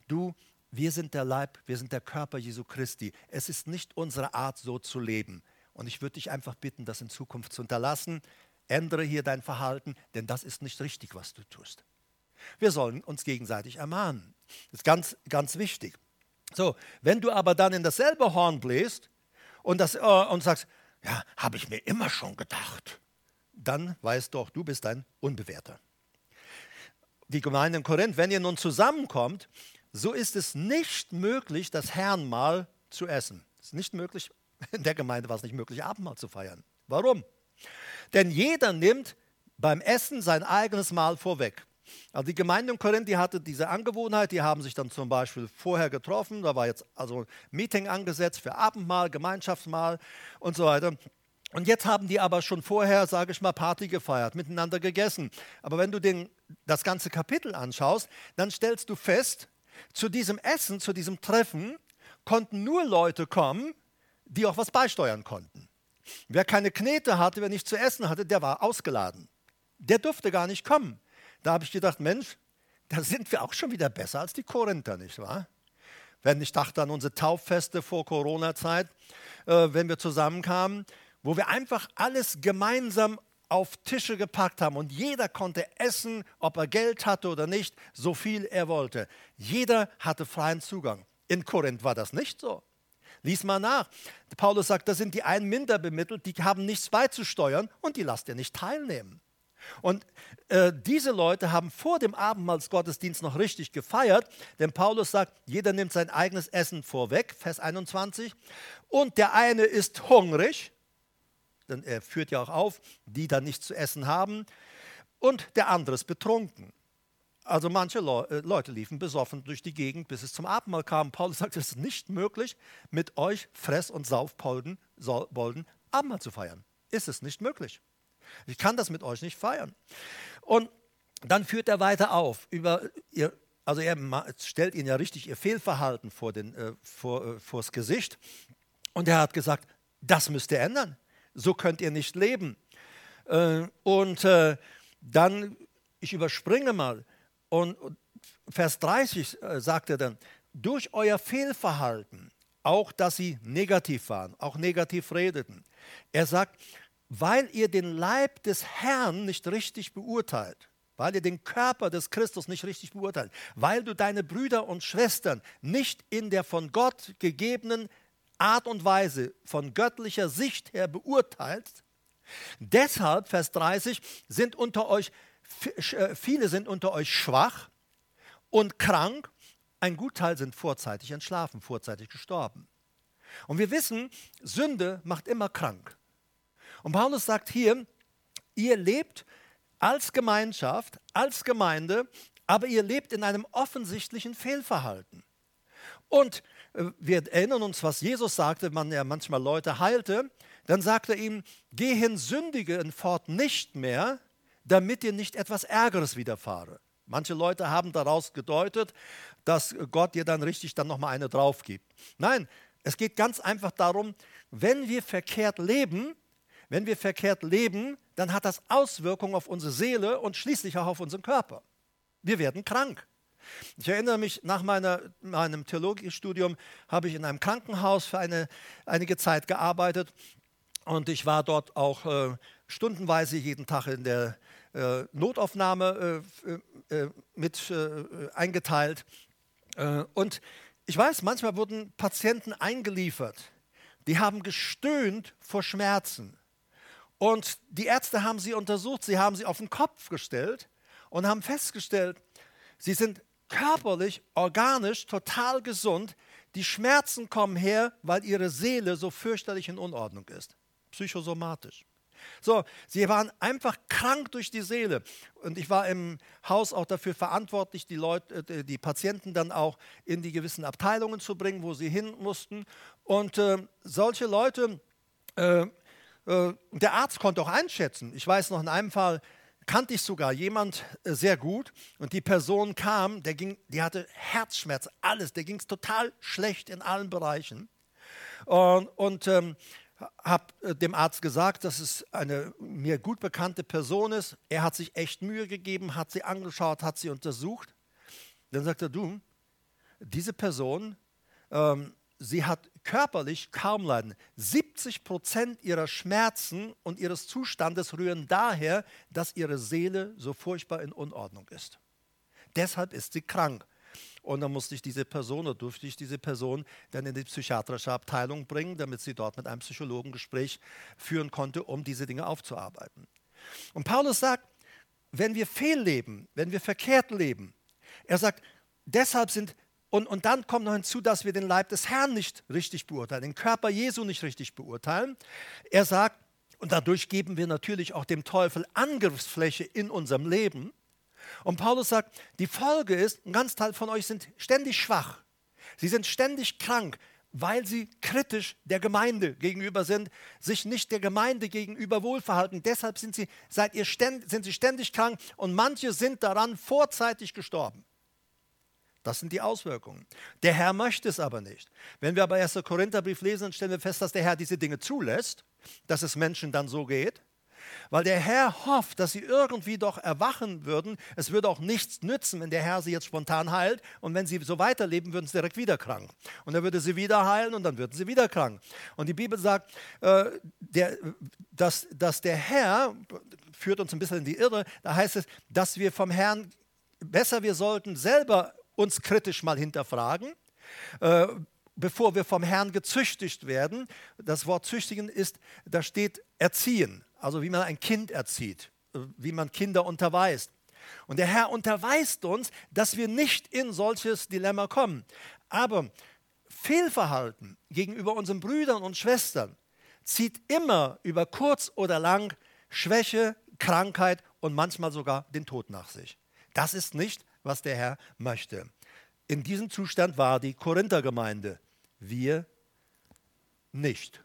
Du, wir sind der Leib, wir sind der Körper Jesu Christi. Es ist nicht unsere Art, so zu leben. Und ich würde dich einfach bitten, das in Zukunft zu unterlassen. Ändere hier dein Verhalten, denn das ist nicht richtig, was du tust. Wir sollen uns gegenseitig ermahnen. Das ist ganz, ganz wichtig. So, wenn du aber dann in dasselbe Horn bläst und, das, äh, und sagst, ja, habe ich mir immer schon gedacht, dann weißt du auch, du bist ein Unbewehrter. Die Gemeinde in Korinth, wenn ihr nun zusammenkommt, so ist es nicht möglich, das Herrnmahl zu essen. Es ist nicht möglich, in der Gemeinde war es nicht möglich, Abendmahl zu feiern. Warum? Denn jeder nimmt beim Essen sein eigenes Mahl vorweg. Also die Gemeinde in Korinth, die hatte diese Angewohnheit, die haben sich dann zum Beispiel vorher getroffen, da war jetzt also ein Meeting angesetzt für Abendmahl, Gemeinschaftsmahl und so weiter. Und jetzt haben die aber schon vorher, sage ich mal, Party gefeiert, miteinander gegessen. Aber wenn du den, das ganze Kapitel anschaust, dann stellst du fest, zu diesem Essen, zu diesem Treffen konnten nur Leute kommen, die auch was beisteuern konnten. Wer keine Knete hatte, wer nichts zu essen hatte, der war ausgeladen. Der durfte gar nicht kommen. Da habe ich gedacht, Mensch, da sind wir auch schon wieder besser als die Korinther, nicht wahr? Wenn ich dachte an unsere Tauffeste vor Corona-Zeit, äh, wenn wir zusammenkamen, wo wir einfach alles gemeinsam auf Tische gepackt haben und jeder konnte essen, ob er Geld hatte oder nicht, so viel er wollte. Jeder hatte freien Zugang. In Korinth war das nicht so. Lies mal nach. Paulus sagt, da sind die einen minder bemittelt, die haben nichts beizusteuern und die lasst ihr nicht teilnehmen. Und äh, diese Leute haben vor dem Abendmahlsgottesdienst noch richtig gefeiert, denn Paulus sagt, jeder nimmt sein eigenes Essen vorweg, Vers 21, und der eine ist hungrig, denn er führt ja auch auf, die dann nichts zu essen haben, und der andere ist betrunken. Also manche Le Leute liefen besoffen durch die Gegend, bis es zum Abendmahl kam. Paulus sagt, es ist nicht möglich, mit euch Fress- und Saufbolden Abendmahl zu feiern. Ist es nicht möglich. Ich kann das mit euch nicht feiern. Und dann führt er weiter auf. Über ihr, also er stellt ihnen ja richtig ihr Fehlverhalten vor den, äh, vor, äh, vors Gesicht. Und er hat gesagt, das müsst ihr ändern. So könnt ihr nicht leben. Äh, und äh, dann, ich überspringe mal, und Vers 30 äh, sagt er dann, durch euer Fehlverhalten, auch dass sie negativ waren, auch negativ redeten. Er sagt, weil ihr den Leib des Herrn nicht richtig beurteilt, weil ihr den Körper des Christus nicht richtig beurteilt, weil du deine Brüder und Schwestern nicht in der von Gott gegebenen Art und Weise von göttlicher Sicht her beurteilst. Deshalb, Vers 30, sind unter euch, viele sind unter euch schwach und krank, ein Gutteil sind vorzeitig entschlafen, vorzeitig gestorben. Und wir wissen, Sünde macht immer krank. Und Paulus sagt hier, ihr lebt als Gemeinschaft, als Gemeinde, aber ihr lebt in einem offensichtlichen Fehlverhalten. Und äh, wir erinnern uns, was Jesus sagte, man ja manchmal Leute heilte, dann sagte er ihm, geh hin, sündige fort nicht mehr, damit dir nicht etwas Ärgeres widerfahre. Manche Leute haben daraus gedeutet, dass Gott dir dann richtig dann nochmal eine drauf gibt. Nein, es geht ganz einfach darum, wenn wir verkehrt leben, wenn wir verkehrt leben, dann hat das Auswirkungen auf unsere Seele und schließlich auch auf unseren Körper. Wir werden krank. Ich erinnere mich, nach meiner, meinem Theologiestudium habe ich in einem Krankenhaus für eine, einige Zeit gearbeitet und ich war dort auch äh, stundenweise jeden Tag in der Notaufnahme äh, äh mit äh, eingeteilt. Äh, und ich weiß, manchmal wurden Patienten eingeliefert, die haben gestöhnt vor Schmerzen. Und die Ärzte haben sie untersucht, sie haben sie auf den Kopf gestellt und haben festgestellt, sie sind körperlich, organisch total gesund. Die Schmerzen kommen her, weil ihre Seele so fürchterlich in Unordnung ist. Psychosomatisch. So, sie waren einfach krank durch die Seele. Und ich war im Haus auch dafür verantwortlich, die, Leute, äh, die Patienten dann auch in die gewissen Abteilungen zu bringen, wo sie hin mussten. Und äh, solche Leute äh, äh, der Arzt konnte auch einschätzen. Ich weiß noch, in einem Fall kannte ich sogar jemand äh, sehr gut und die Person kam, der, ging, die hatte Herzschmerz, alles, der ging es total schlecht in allen Bereichen. Und, und ähm, habe äh, dem Arzt gesagt, dass es eine mir gut bekannte Person ist. Er hat sich echt Mühe gegeben, hat sie angeschaut, hat sie untersucht. Dann sagt er, du, diese Person ähm, sie hat körperlich kaum Leiden. 70 Prozent ihrer Schmerzen und ihres Zustandes rühren daher, dass ihre Seele so furchtbar in Unordnung ist. Deshalb ist sie krank. Und dann musste ich diese Person oder durfte ich diese Person dann in die psychiatrische Abteilung bringen, damit sie dort mit einem Psychologen Gespräch führen konnte, um diese Dinge aufzuarbeiten. Und Paulus sagt, wenn wir fehlleben, wenn wir verkehrt leben, er sagt, deshalb sind, und, und dann kommt noch hinzu, dass wir den Leib des Herrn nicht richtig beurteilen, den Körper Jesu nicht richtig beurteilen. Er sagt, und dadurch geben wir natürlich auch dem Teufel Angriffsfläche in unserem Leben. Und Paulus sagt, die Folge ist, ein ganz Teil von euch sind ständig schwach. Sie sind ständig krank, weil sie kritisch der Gemeinde gegenüber sind, sich nicht der Gemeinde gegenüber wohlverhalten. Deshalb sind sie, seid ihr ständ, sind sie ständig krank und manche sind daran vorzeitig gestorben. Das sind die Auswirkungen. Der Herr möchte es aber nicht. Wenn wir aber 1. Korintherbrief lesen, dann stellen wir fest, dass der Herr diese Dinge zulässt, dass es Menschen dann so geht. Weil der Herr hofft, dass sie irgendwie doch erwachen würden. Es würde auch nichts nützen, wenn der Herr sie jetzt spontan heilt. Und wenn sie so weiterleben, würden sie direkt wieder krank. Und er würde sie wieder heilen und dann würden sie wieder krank. Und die Bibel sagt, äh, der, dass, dass der Herr, führt uns ein bisschen in die Irre, da heißt es, dass wir vom Herrn, besser wir sollten selber uns kritisch mal hinterfragen. Äh, bevor wir vom Herrn gezüchtigt werden. Das Wort züchtigen ist, da steht erziehen also wie man ein Kind erzieht, wie man Kinder unterweist. Und der Herr unterweist uns, dass wir nicht in solches Dilemma kommen. Aber Fehlverhalten gegenüber unseren Brüdern und Schwestern zieht immer über kurz oder lang Schwäche, Krankheit und manchmal sogar den Tod nach sich. Das ist nicht, was der Herr möchte. In diesem Zustand war die Korinthergemeinde. Wir nicht.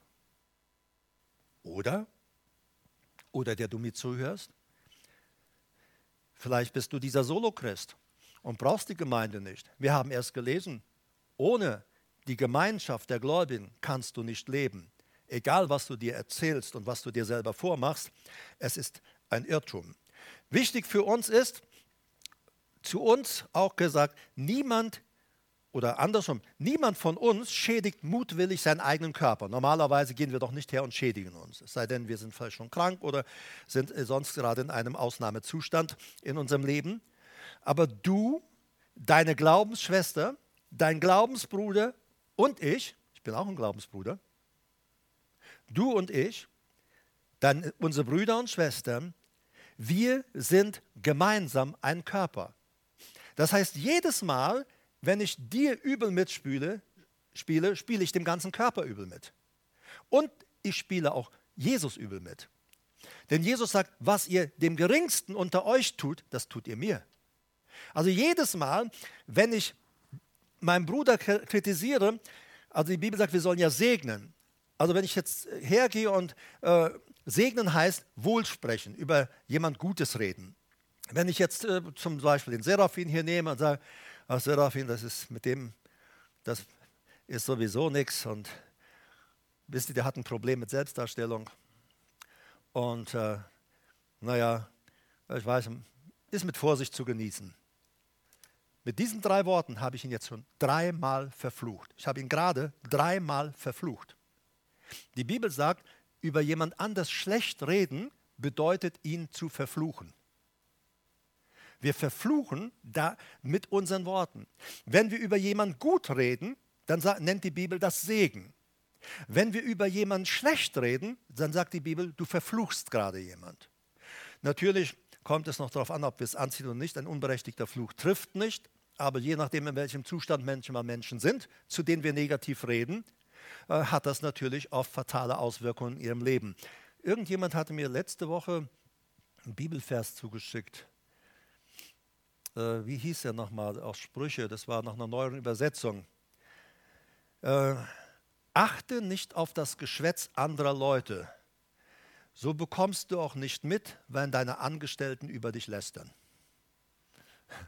Oder? Oder der du mir zuhörst. Vielleicht bist du dieser Solochrist und brauchst die Gemeinde nicht. Wir haben erst gelesen, ohne die Gemeinschaft der Gläubigen kannst du nicht leben. Egal, was du dir erzählst und was du dir selber vormachst, es ist ein Irrtum. Wichtig für uns ist, zu uns auch gesagt, niemand oder andersrum, niemand von uns schädigt mutwillig seinen eigenen Körper. Normalerweise gehen wir doch nicht her und schädigen uns. Es sei denn, wir sind vielleicht schon krank oder sind äh, sonst gerade in einem Ausnahmezustand in unserem Leben. Aber du, deine Glaubensschwester, dein Glaubensbruder und ich, ich bin auch ein Glaubensbruder, du und ich, dann unsere Brüder und Schwestern, wir sind gemeinsam ein Körper. Das heißt, jedes Mal, wenn ich dir übel mitspiele, spiele, spiele ich dem ganzen Körper übel mit. Und ich spiele auch Jesus übel mit. Denn Jesus sagt, was ihr dem Geringsten unter euch tut, das tut ihr mir. Also jedes Mal, wenn ich meinen Bruder kritisiere, also die Bibel sagt, wir sollen ja segnen. Also wenn ich jetzt hergehe und äh, segnen heißt wohlsprechen, über jemand Gutes reden. Wenn ich jetzt äh, zum Beispiel den Seraphin hier nehme und sage, ach Seraphin, das ist mit dem, das ist sowieso nichts. Und wisst ihr, der hat ein Problem mit Selbstdarstellung. Und äh, naja, ich weiß, ist mit Vorsicht zu genießen. Mit diesen drei Worten habe ich ihn jetzt schon dreimal verflucht. Ich habe ihn gerade dreimal verflucht. Die Bibel sagt, über jemand anders schlecht reden bedeutet ihn zu verfluchen. Wir verfluchen da mit unseren Worten. Wenn wir über jemanden gut reden, dann nennt die Bibel das Segen. Wenn wir über jemanden schlecht reden, dann sagt die Bibel, du verfluchst gerade jemand. Natürlich kommt es noch darauf an, ob wir es anziehen oder nicht. Ein unberechtigter Fluch trifft nicht, aber je nachdem, in welchem Zustand manchmal Menschen sind, zu denen wir negativ reden, äh, hat das natürlich oft fatale Auswirkungen in ihrem Leben. Irgendjemand hatte mir letzte Woche einen Bibelvers zugeschickt äh, wie hieß er nochmal, auch Sprüche, das war nach einer neueren Übersetzung. Äh, achte nicht auf das Geschwätz anderer Leute, so bekommst du auch nicht mit, wenn deine Angestellten über dich lästern.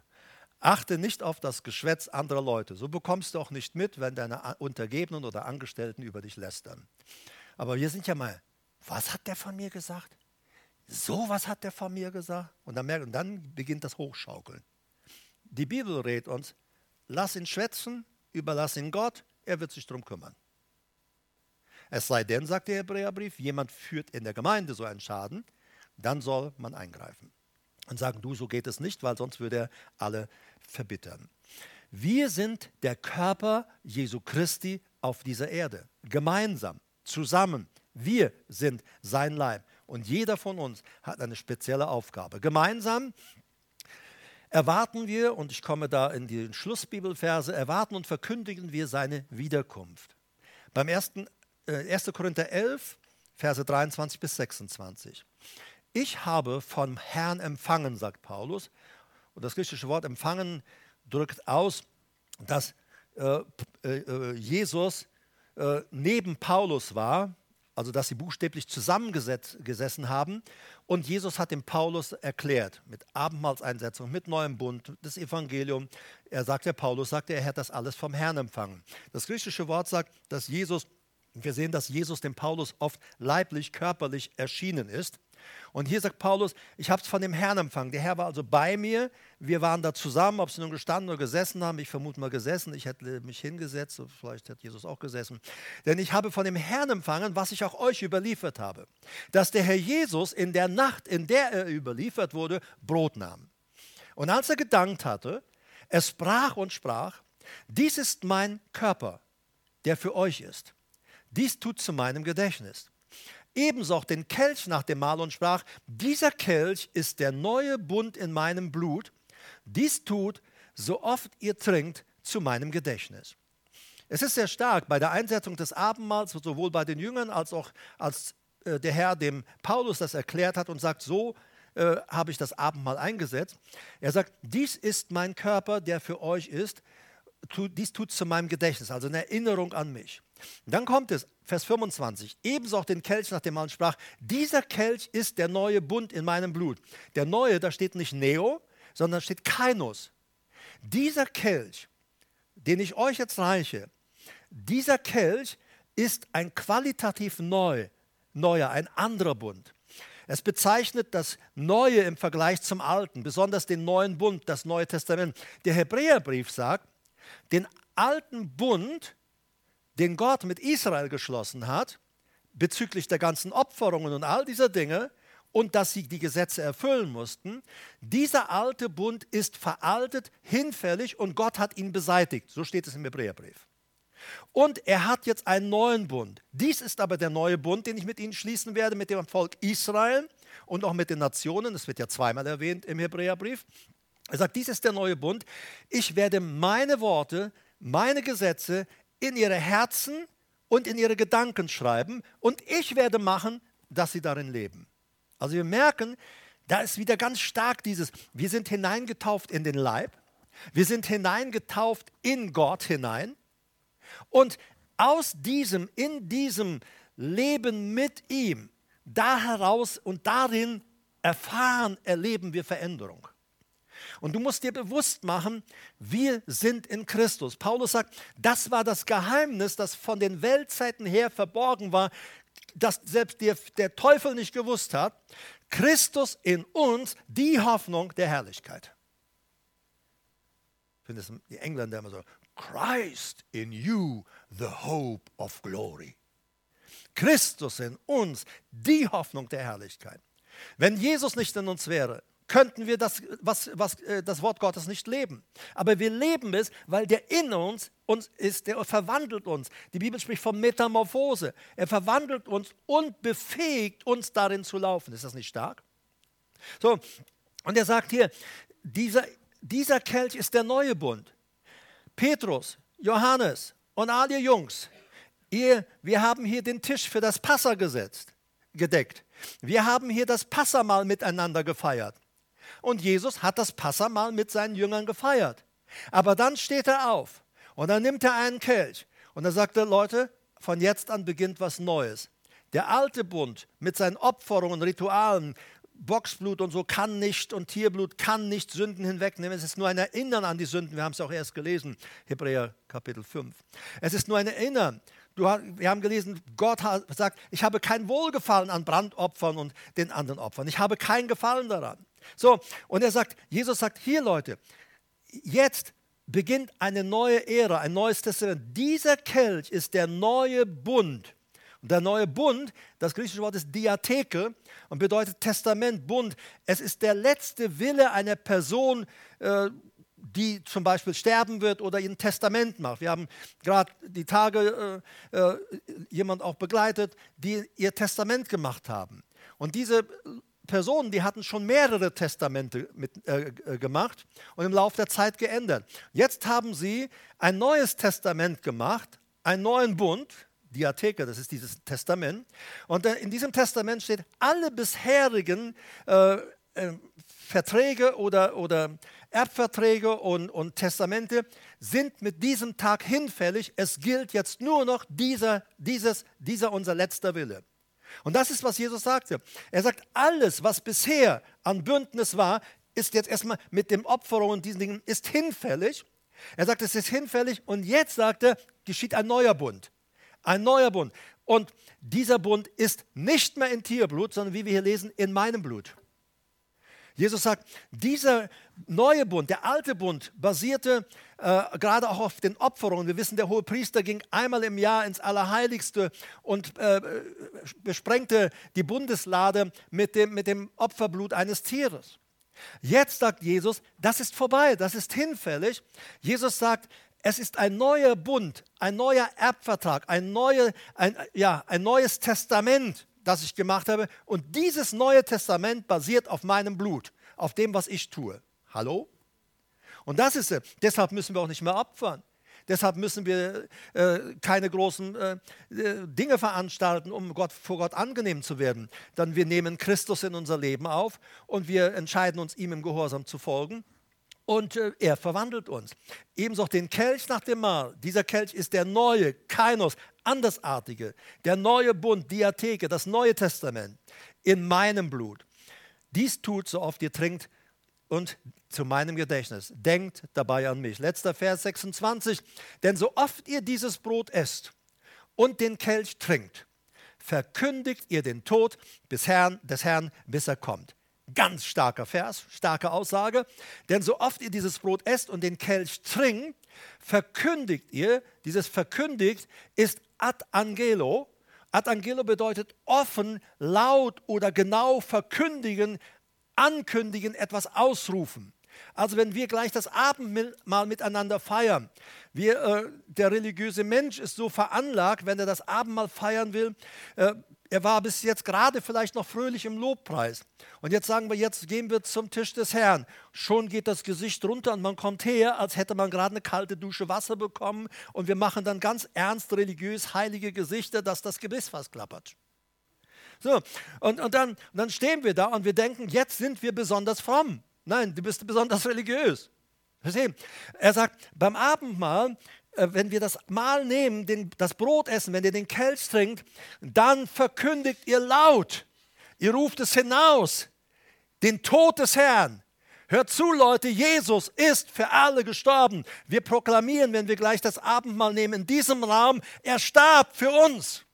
Achte nicht auf das Geschwätz anderer Leute, so bekommst du auch nicht mit, wenn deine Untergebenen oder Angestellten über dich lästern. Aber wir sind ja mal, was hat der von mir gesagt? So was hat der von mir gesagt? Und dann, merkt, und dann beginnt das Hochschaukeln. Die Bibel rät uns, lass ihn schwätzen, überlass ihn Gott, er wird sich darum kümmern. Es sei denn, sagt der Hebräerbrief, jemand führt in der Gemeinde so einen Schaden, dann soll man eingreifen und sagen, du, so geht es nicht, weil sonst würde er alle verbittern. Wir sind der Körper Jesu Christi auf dieser Erde. Gemeinsam, zusammen. Wir sind sein Leib. Und jeder von uns hat eine spezielle Aufgabe. Gemeinsam erwarten wir, und ich komme da in die Schlussbibelverse, erwarten und verkündigen wir seine Wiederkunft. Beim ersten, äh, 1. Korinther 11, Verse 23 bis 26. Ich habe vom Herrn empfangen, sagt Paulus. Und das griechische Wort empfangen drückt aus, dass äh, äh, Jesus äh, neben Paulus war, also dass sie buchstäblich zusammengesessen haben. Und Jesus hat dem Paulus erklärt, mit Abendmahlseinsetzung, mit neuem Bund, das Evangelium. Er sagt, der Paulus sagte, er hätte das alles vom Herrn empfangen. Das griechische Wort sagt, dass Jesus, wir sehen, dass Jesus dem Paulus oft leiblich, körperlich erschienen ist. Und hier sagt Paulus, ich habe es von dem Herrn empfangen. Der Herr war also bei mir. Wir waren da zusammen, ob sie nun gestanden oder gesessen haben. Ich vermute mal gesessen. Ich hätte mich hingesetzt. Vielleicht hat Jesus auch gesessen. Denn ich habe von dem Herrn empfangen, was ich auch euch überliefert habe. Dass der Herr Jesus in der Nacht, in der er überliefert wurde, Brot nahm. Und als er gedankt hatte, er sprach und sprach, dies ist mein Körper, der für euch ist. Dies tut zu meinem Gedächtnis ebenso auch den Kelch nach dem Mahl und sprach, dieser Kelch ist der neue Bund in meinem Blut. Dies tut, so oft ihr trinkt, zu meinem Gedächtnis. Es ist sehr stark bei der Einsetzung des Abendmahls, sowohl bei den Jüngern als auch als äh, der Herr dem Paulus das erklärt hat und sagt, so äh, habe ich das Abendmahl eingesetzt. Er sagt, dies ist mein Körper, der für euch ist. Tu, dies tut zu meinem Gedächtnis, also eine Erinnerung an mich. Dann kommt es, Vers 25, ebenso auch den Kelch, nach dem man sprach, dieser Kelch ist der neue Bund in meinem Blut. Der neue, da steht nicht Neo, sondern steht Kainos. Dieser Kelch, den ich euch jetzt reiche, dieser Kelch ist ein qualitativ neu, neuer, ein anderer Bund. Es bezeichnet das Neue im Vergleich zum Alten, besonders den neuen Bund, das Neue Testament. Der Hebräerbrief sagt, den alten Bund den Gott mit Israel geschlossen hat, bezüglich der ganzen Opferungen und all dieser Dinge, und dass sie die Gesetze erfüllen mussten, dieser alte Bund ist veraltet, hinfällig und Gott hat ihn beseitigt. So steht es im Hebräerbrief. Und er hat jetzt einen neuen Bund. Dies ist aber der neue Bund, den ich mit ihnen schließen werde, mit dem Volk Israel und auch mit den Nationen. Das wird ja zweimal erwähnt im Hebräerbrief. Er sagt, dies ist der neue Bund. Ich werde meine Worte, meine Gesetze in ihre Herzen und in ihre Gedanken schreiben und ich werde machen, dass sie darin leben. Also wir merken, da ist wieder ganz stark dieses, wir sind hineingetauft in den Leib, wir sind hineingetauft in Gott hinein und aus diesem, in diesem Leben mit ihm, da heraus und darin erfahren, erleben wir Veränderung. Und du musst dir bewusst machen, wir sind in Christus. Paulus sagt, das war das Geheimnis, das von den Weltzeiten her verborgen war, das selbst der, der Teufel nicht gewusst hat. Christus in uns, die Hoffnung der Herrlichkeit. Ich finde es die Engländer immer so, Christ in you, the hope of glory. Christus in uns, die Hoffnung der Herrlichkeit. Wenn Jesus nicht in uns wäre, könnten wir das, was, was, äh, das Wort Gottes nicht leben. Aber wir leben es, weil der in uns, uns ist, der verwandelt uns. Die Bibel spricht von Metamorphose. Er verwandelt uns und befähigt uns darin zu laufen. Ist das nicht stark? So, und er sagt hier, dieser, dieser Kelch ist der neue Bund. Petrus, Johannes und all ihr Jungs, ihr, wir haben hier den Tisch für das Passa gesetzt, gedeckt. Wir haben hier das Passamal miteinander gefeiert. Und Jesus hat das Passamal mit seinen Jüngern gefeiert. Aber dann steht er auf und dann nimmt er einen Kelch und dann sagt er, Leute, von jetzt an beginnt was Neues. Der alte Bund mit seinen Opferungen, Ritualen, Boxblut und so kann nicht und Tierblut kann nicht Sünden hinwegnehmen. Es ist nur ein Erinnern an die Sünden. Wir haben es auch erst gelesen, Hebräer Kapitel 5. Es ist nur ein Erinnern. Du, wir haben gelesen, Gott sagt, ich habe kein Wohlgefallen an Brandopfern und den anderen Opfern. Ich habe kein Gefallen daran. So, und er sagt, Jesus sagt, hier Leute, jetzt beginnt eine neue Ära, ein neues Testament. Dieser Kelch ist der neue Bund. Und der neue Bund, das griechische Wort ist Diatheke und bedeutet Testament, Bund. Es ist der letzte Wille einer Person, äh, die zum Beispiel sterben wird oder ein Testament macht. Wir haben gerade die Tage äh, äh, jemand auch begleitet, die ihr Testament gemacht haben. Und diese Personen, die hatten schon mehrere Testamente mit, äh, äh gemacht und im Laufe der Zeit geändert. Jetzt haben sie ein neues Testament gemacht, einen neuen Bund, Diatheke, das ist dieses Testament. Und äh, in diesem Testament steht, alle bisherigen äh, äh, Verträge oder, oder Erbverträge und, und Testamente sind mit diesem Tag hinfällig. Es gilt jetzt nur noch dieser, dieses, dieser unser letzter Wille. Und das ist, was Jesus sagte. Er sagt, alles, was bisher an Bündnis war, ist jetzt erstmal mit dem Opferung und diesen Dingen, ist hinfällig. Er sagt, es ist hinfällig und jetzt sagt er, geschieht ein neuer Bund. Ein neuer Bund. Und dieser Bund ist nicht mehr in Tierblut, sondern wie wir hier lesen, in meinem Blut. Jesus sagt, dieser neue Bund, der alte Bund, basierte äh, gerade auch auf den Opferungen. Wir wissen, der hohe Priester ging einmal im Jahr ins Allerheiligste und äh, besprengte die Bundeslade mit dem, mit dem Opferblut eines Tieres. Jetzt sagt Jesus, das ist vorbei, das ist hinfällig. Jesus sagt, es ist ein neuer Bund, ein neuer Erbvertrag, ein, neue, ein, ja, ein neues Testament, das ich gemacht habe. Und dieses neue Testament basiert auf meinem Blut, auf dem, was ich tue. Hallo? Und das ist es. Deshalb müssen wir auch nicht mehr opfern. Deshalb müssen wir äh, keine großen äh, äh, Dinge veranstalten, um Gott, vor Gott angenehm zu werden. Dann wir nehmen Christus in unser Leben auf und wir entscheiden uns, ihm im Gehorsam zu folgen und äh, er verwandelt uns. Ebenso den Kelch nach dem Mahl. Dieser Kelch ist der neue, Kainos, andersartige, der neue Bund, Diatheke, das Neue Testament in meinem Blut. Dies tut, so oft ihr trinkt und zu meinem Gedächtnis. Denkt dabei an mich. Letzter Vers 26. Denn so oft ihr dieses Brot esst und den Kelch trinkt, verkündigt ihr den Tod des Herrn, des Herrn bis er kommt. Ganz starker Vers, starke Aussage. Denn so oft ihr dieses Brot esst und den Kelch trinkt, verkündigt ihr, dieses verkündigt ist ad angelo. Ad angelo bedeutet offen, laut oder genau verkündigen, ankündigen, etwas ausrufen. Also wenn wir gleich das Abendmahl miteinander feiern, wir, äh, der religiöse Mensch ist so veranlagt, wenn er das Abendmahl feiern will, äh, er war bis jetzt gerade vielleicht noch fröhlich im Lobpreis. Und jetzt sagen wir, jetzt gehen wir zum Tisch des Herrn. Schon geht das Gesicht runter und man kommt her, als hätte man gerade eine kalte Dusche Wasser bekommen. Und wir machen dann ganz ernst religiös heilige Gesichter, dass das Gebiss fast klappert. So, und, und, dann, und dann stehen wir da und wir denken, jetzt sind wir besonders fromm. Nein, du bist besonders religiös. Verstehen? Er sagt, beim Abendmahl wenn wir das Mahl nehmen, den, das Brot essen, wenn ihr den Kelch trinkt, dann verkündigt ihr laut, ihr ruft es hinaus, den Tod des Herrn. Hört zu, Leute, Jesus ist für alle gestorben. Wir proklamieren, wenn wir gleich das Abendmahl nehmen, in diesem Raum, er starb für uns.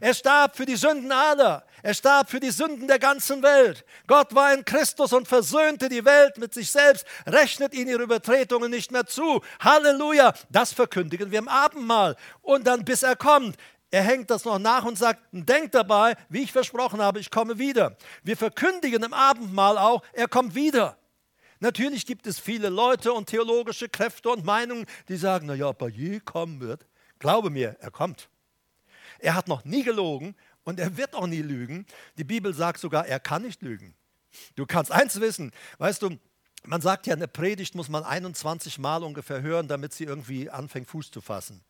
Er starb für die Sünden aller. Er starb für die Sünden der ganzen Welt. Gott war in Christus und versöhnte die Welt mit sich selbst, rechnet ihnen ihre Übertretungen nicht mehr zu. Halleluja! Das verkündigen wir im Abendmahl. Und dann, bis er kommt, er hängt das noch nach und sagt, denkt dabei, wie ich versprochen habe, ich komme wieder. Wir verkündigen im Abendmahl auch, er kommt wieder. Natürlich gibt es viele Leute und theologische Kräfte und Meinungen, die sagen, naja, ob er je kommen wird. Glaube mir, er kommt. Er hat noch nie gelogen und er wird auch nie lügen. Die Bibel sagt sogar, er kann nicht lügen. Du kannst eins wissen, weißt du, man sagt ja, eine Predigt muss man 21 Mal ungefähr hören, damit sie irgendwie anfängt, Fuß zu fassen.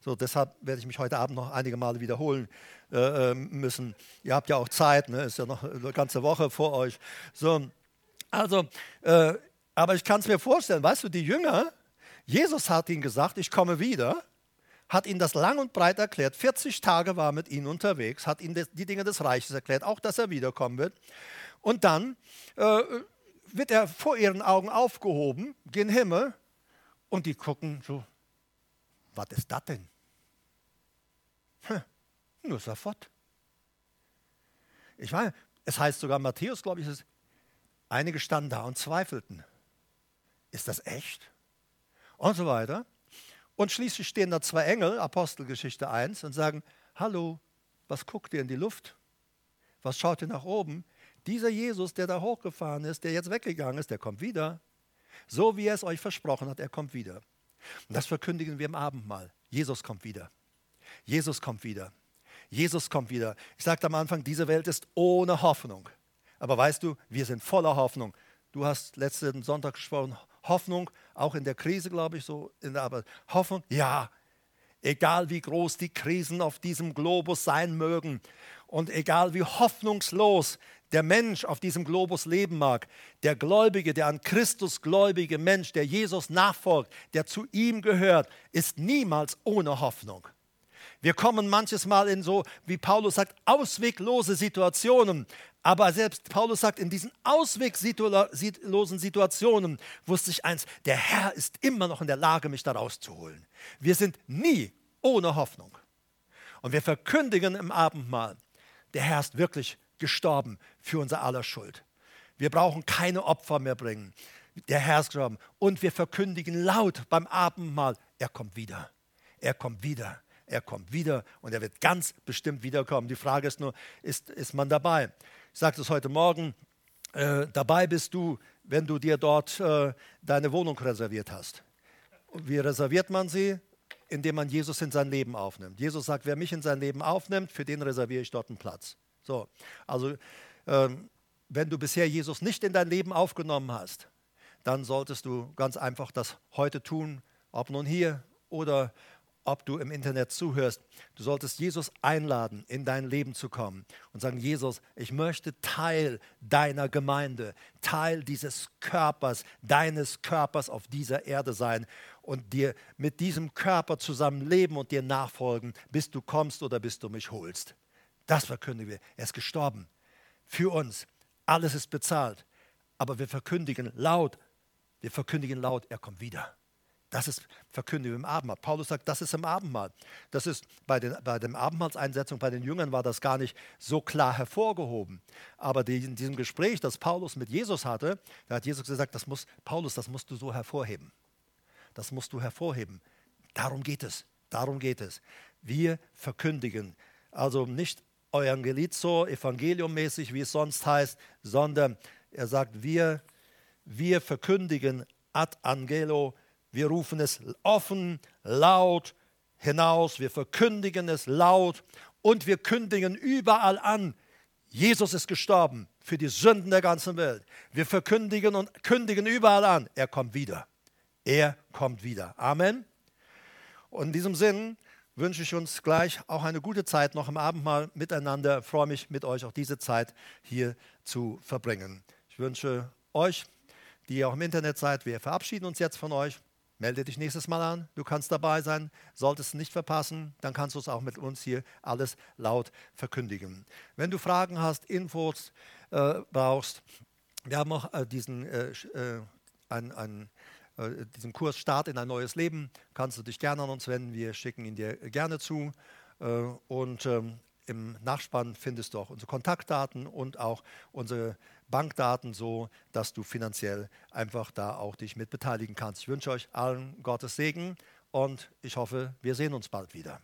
So, deshalb werde ich mich heute Abend noch einige Male wiederholen äh, ähm, müssen. Ihr habt ja auch Zeit, ne? ist ja noch eine ganze Woche vor euch. So, also, äh, aber ich kann es mir vorstellen, weißt du, die Jünger, Jesus hat ihnen gesagt, ich komme wieder hat ihnen das lang und breit erklärt. 40 Tage war mit ihnen unterwegs, hat ihnen die Dinge des Reiches erklärt, auch dass er wiederkommen wird. Und dann äh, wird er vor ihren Augen aufgehoben, gen Himmel, und die gucken so, was ist das denn? Hm, nur sofort. Ich meine, es heißt sogar Matthäus, glaube ich, ist, einige standen da und zweifelten. Ist das echt? Und so weiter. Und schließlich stehen da zwei Engel, Apostelgeschichte 1, und sagen, hallo, was guckt ihr in die Luft? Was schaut ihr nach oben? Dieser Jesus, der da hochgefahren ist, der jetzt weggegangen ist, der kommt wieder. So wie er es euch versprochen hat, er kommt wieder. Und das verkündigen wir im Abendmahl. Jesus kommt wieder. Jesus kommt wieder. Jesus kommt wieder. Ich sagte am Anfang, diese Welt ist ohne Hoffnung. Aber weißt du, wir sind voller Hoffnung. Du hast letzten Sonntag gesprochen, Hoffnung, auch in der Krise, glaube ich, so in der Arbeit. Hoffnung, ja. Egal wie groß die Krisen auf diesem Globus sein mögen und egal wie hoffnungslos der Mensch auf diesem Globus leben mag, der Gläubige, der an Christus gläubige Mensch, der Jesus nachfolgt, der zu ihm gehört, ist niemals ohne Hoffnung. Wir kommen manches Mal in so, wie Paulus sagt, ausweglose Situationen. Aber selbst Paulus sagt, in diesen ausweglosen Situationen wusste ich eins, der Herr ist immer noch in der Lage, mich da rauszuholen. Wir sind nie ohne Hoffnung. Und wir verkündigen im Abendmahl, der Herr ist wirklich gestorben für unser aller Schuld. Wir brauchen keine Opfer mehr bringen. Der Herr ist gestorben. Und wir verkündigen laut beim Abendmahl, er kommt wieder. Er kommt wieder. Er kommt wieder und er wird ganz bestimmt wiederkommen. Die Frage ist nur, ist, ist man dabei? Ich sagte es heute Morgen, äh, dabei bist du, wenn du dir dort äh, deine Wohnung reserviert hast. Wie reserviert man sie? Indem man Jesus in sein Leben aufnimmt. Jesus sagt, wer mich in sein Leben aufnimmt, für den reserviere ich dort einen Platz. So, also ähm, wenn du bisher Jesus nicht in dein Leben aufgenommen hast, dann solltest du ganz einfach das heute tun, ob nun hier oder ob du im Internet zuhörst, du solltest Jesus einladen, in dein Leben zu kommen und sagen, Jesus, ich möchte Teil deiner Gemeinde, Teil dieses Körpers, deines Körpers auf dieser Erde sein und dir mit diesem Körper zusammen leben und dir nachfolgen, bis du kommst oder bis du mich holst. Das verkündigen wir. Er ist gestorben für uns. Alles ist bezahlt. Aber wir verkündigen laut, wir verkündigen laut, er kommt wieder. Das ist Verkündigung im Abendmahl. Paulus sagt, das ist im Abendmahl. Das ist bei, den, bei der Abendmahlseinsetzung bei den Jüngern war das gar nicht so klar hervorgehoben. Aber die, in diesem Gespräch, das Paulus mit Jesus hatte, da hat Jesus gesagt, das muss, Paulus, das musst du so hervorheben. Das musst du hervorheben. Darum geht es. Darum geht es. Wir verkündigen. Also nicht Evangelizo, evangeliummäßig, wie es sonst heißt, sondern er sagt, wir, wir verkündigen ad angelo wir rufen es offen, laut hinaus, wir verkündigen es laut und wir kündigen überall an, Jesus ist gestorben für die Sünden der ganzen Welt. Wir verkündigen und kündigen überall an, er kommt wieder. Er kommt wieder. Amen. Und in diesem Sinn wünsche ich uns gleich auch eine gute Zeit noch im Abendmahl miteinander. Ich freue mich, mit euch auch diese Zeit hier zu verbringen. Ich wünsche euch, die ihr auch im Internet seid, wir verabschieden uns jetzt von euch. Melde dich nächstes Mal an, du kannst dabei sein, solltest es nicht verpassen, dann kannst du es auch mit uns hier alles laut verkündigen. Wenn du Fragen hast, Infos äh, brauchst, wir haben auch äh, diesen, äh, äh ein, ein, äh, diesen Kurs Start in ein neues Leben, kannst du dich gerne an uns wenden, wir schicken ihn dir gerne zu. Äh, und ähm, im Nachspann findest du auch unsere Kontaktdaten und auch unsere Bankdaten, so dass du finanziell einfach da auch dich mit beteiligen kannst. Ich wünsche euch allen Gottes Segen und ich hoffe, wir sehen uns bald wieder.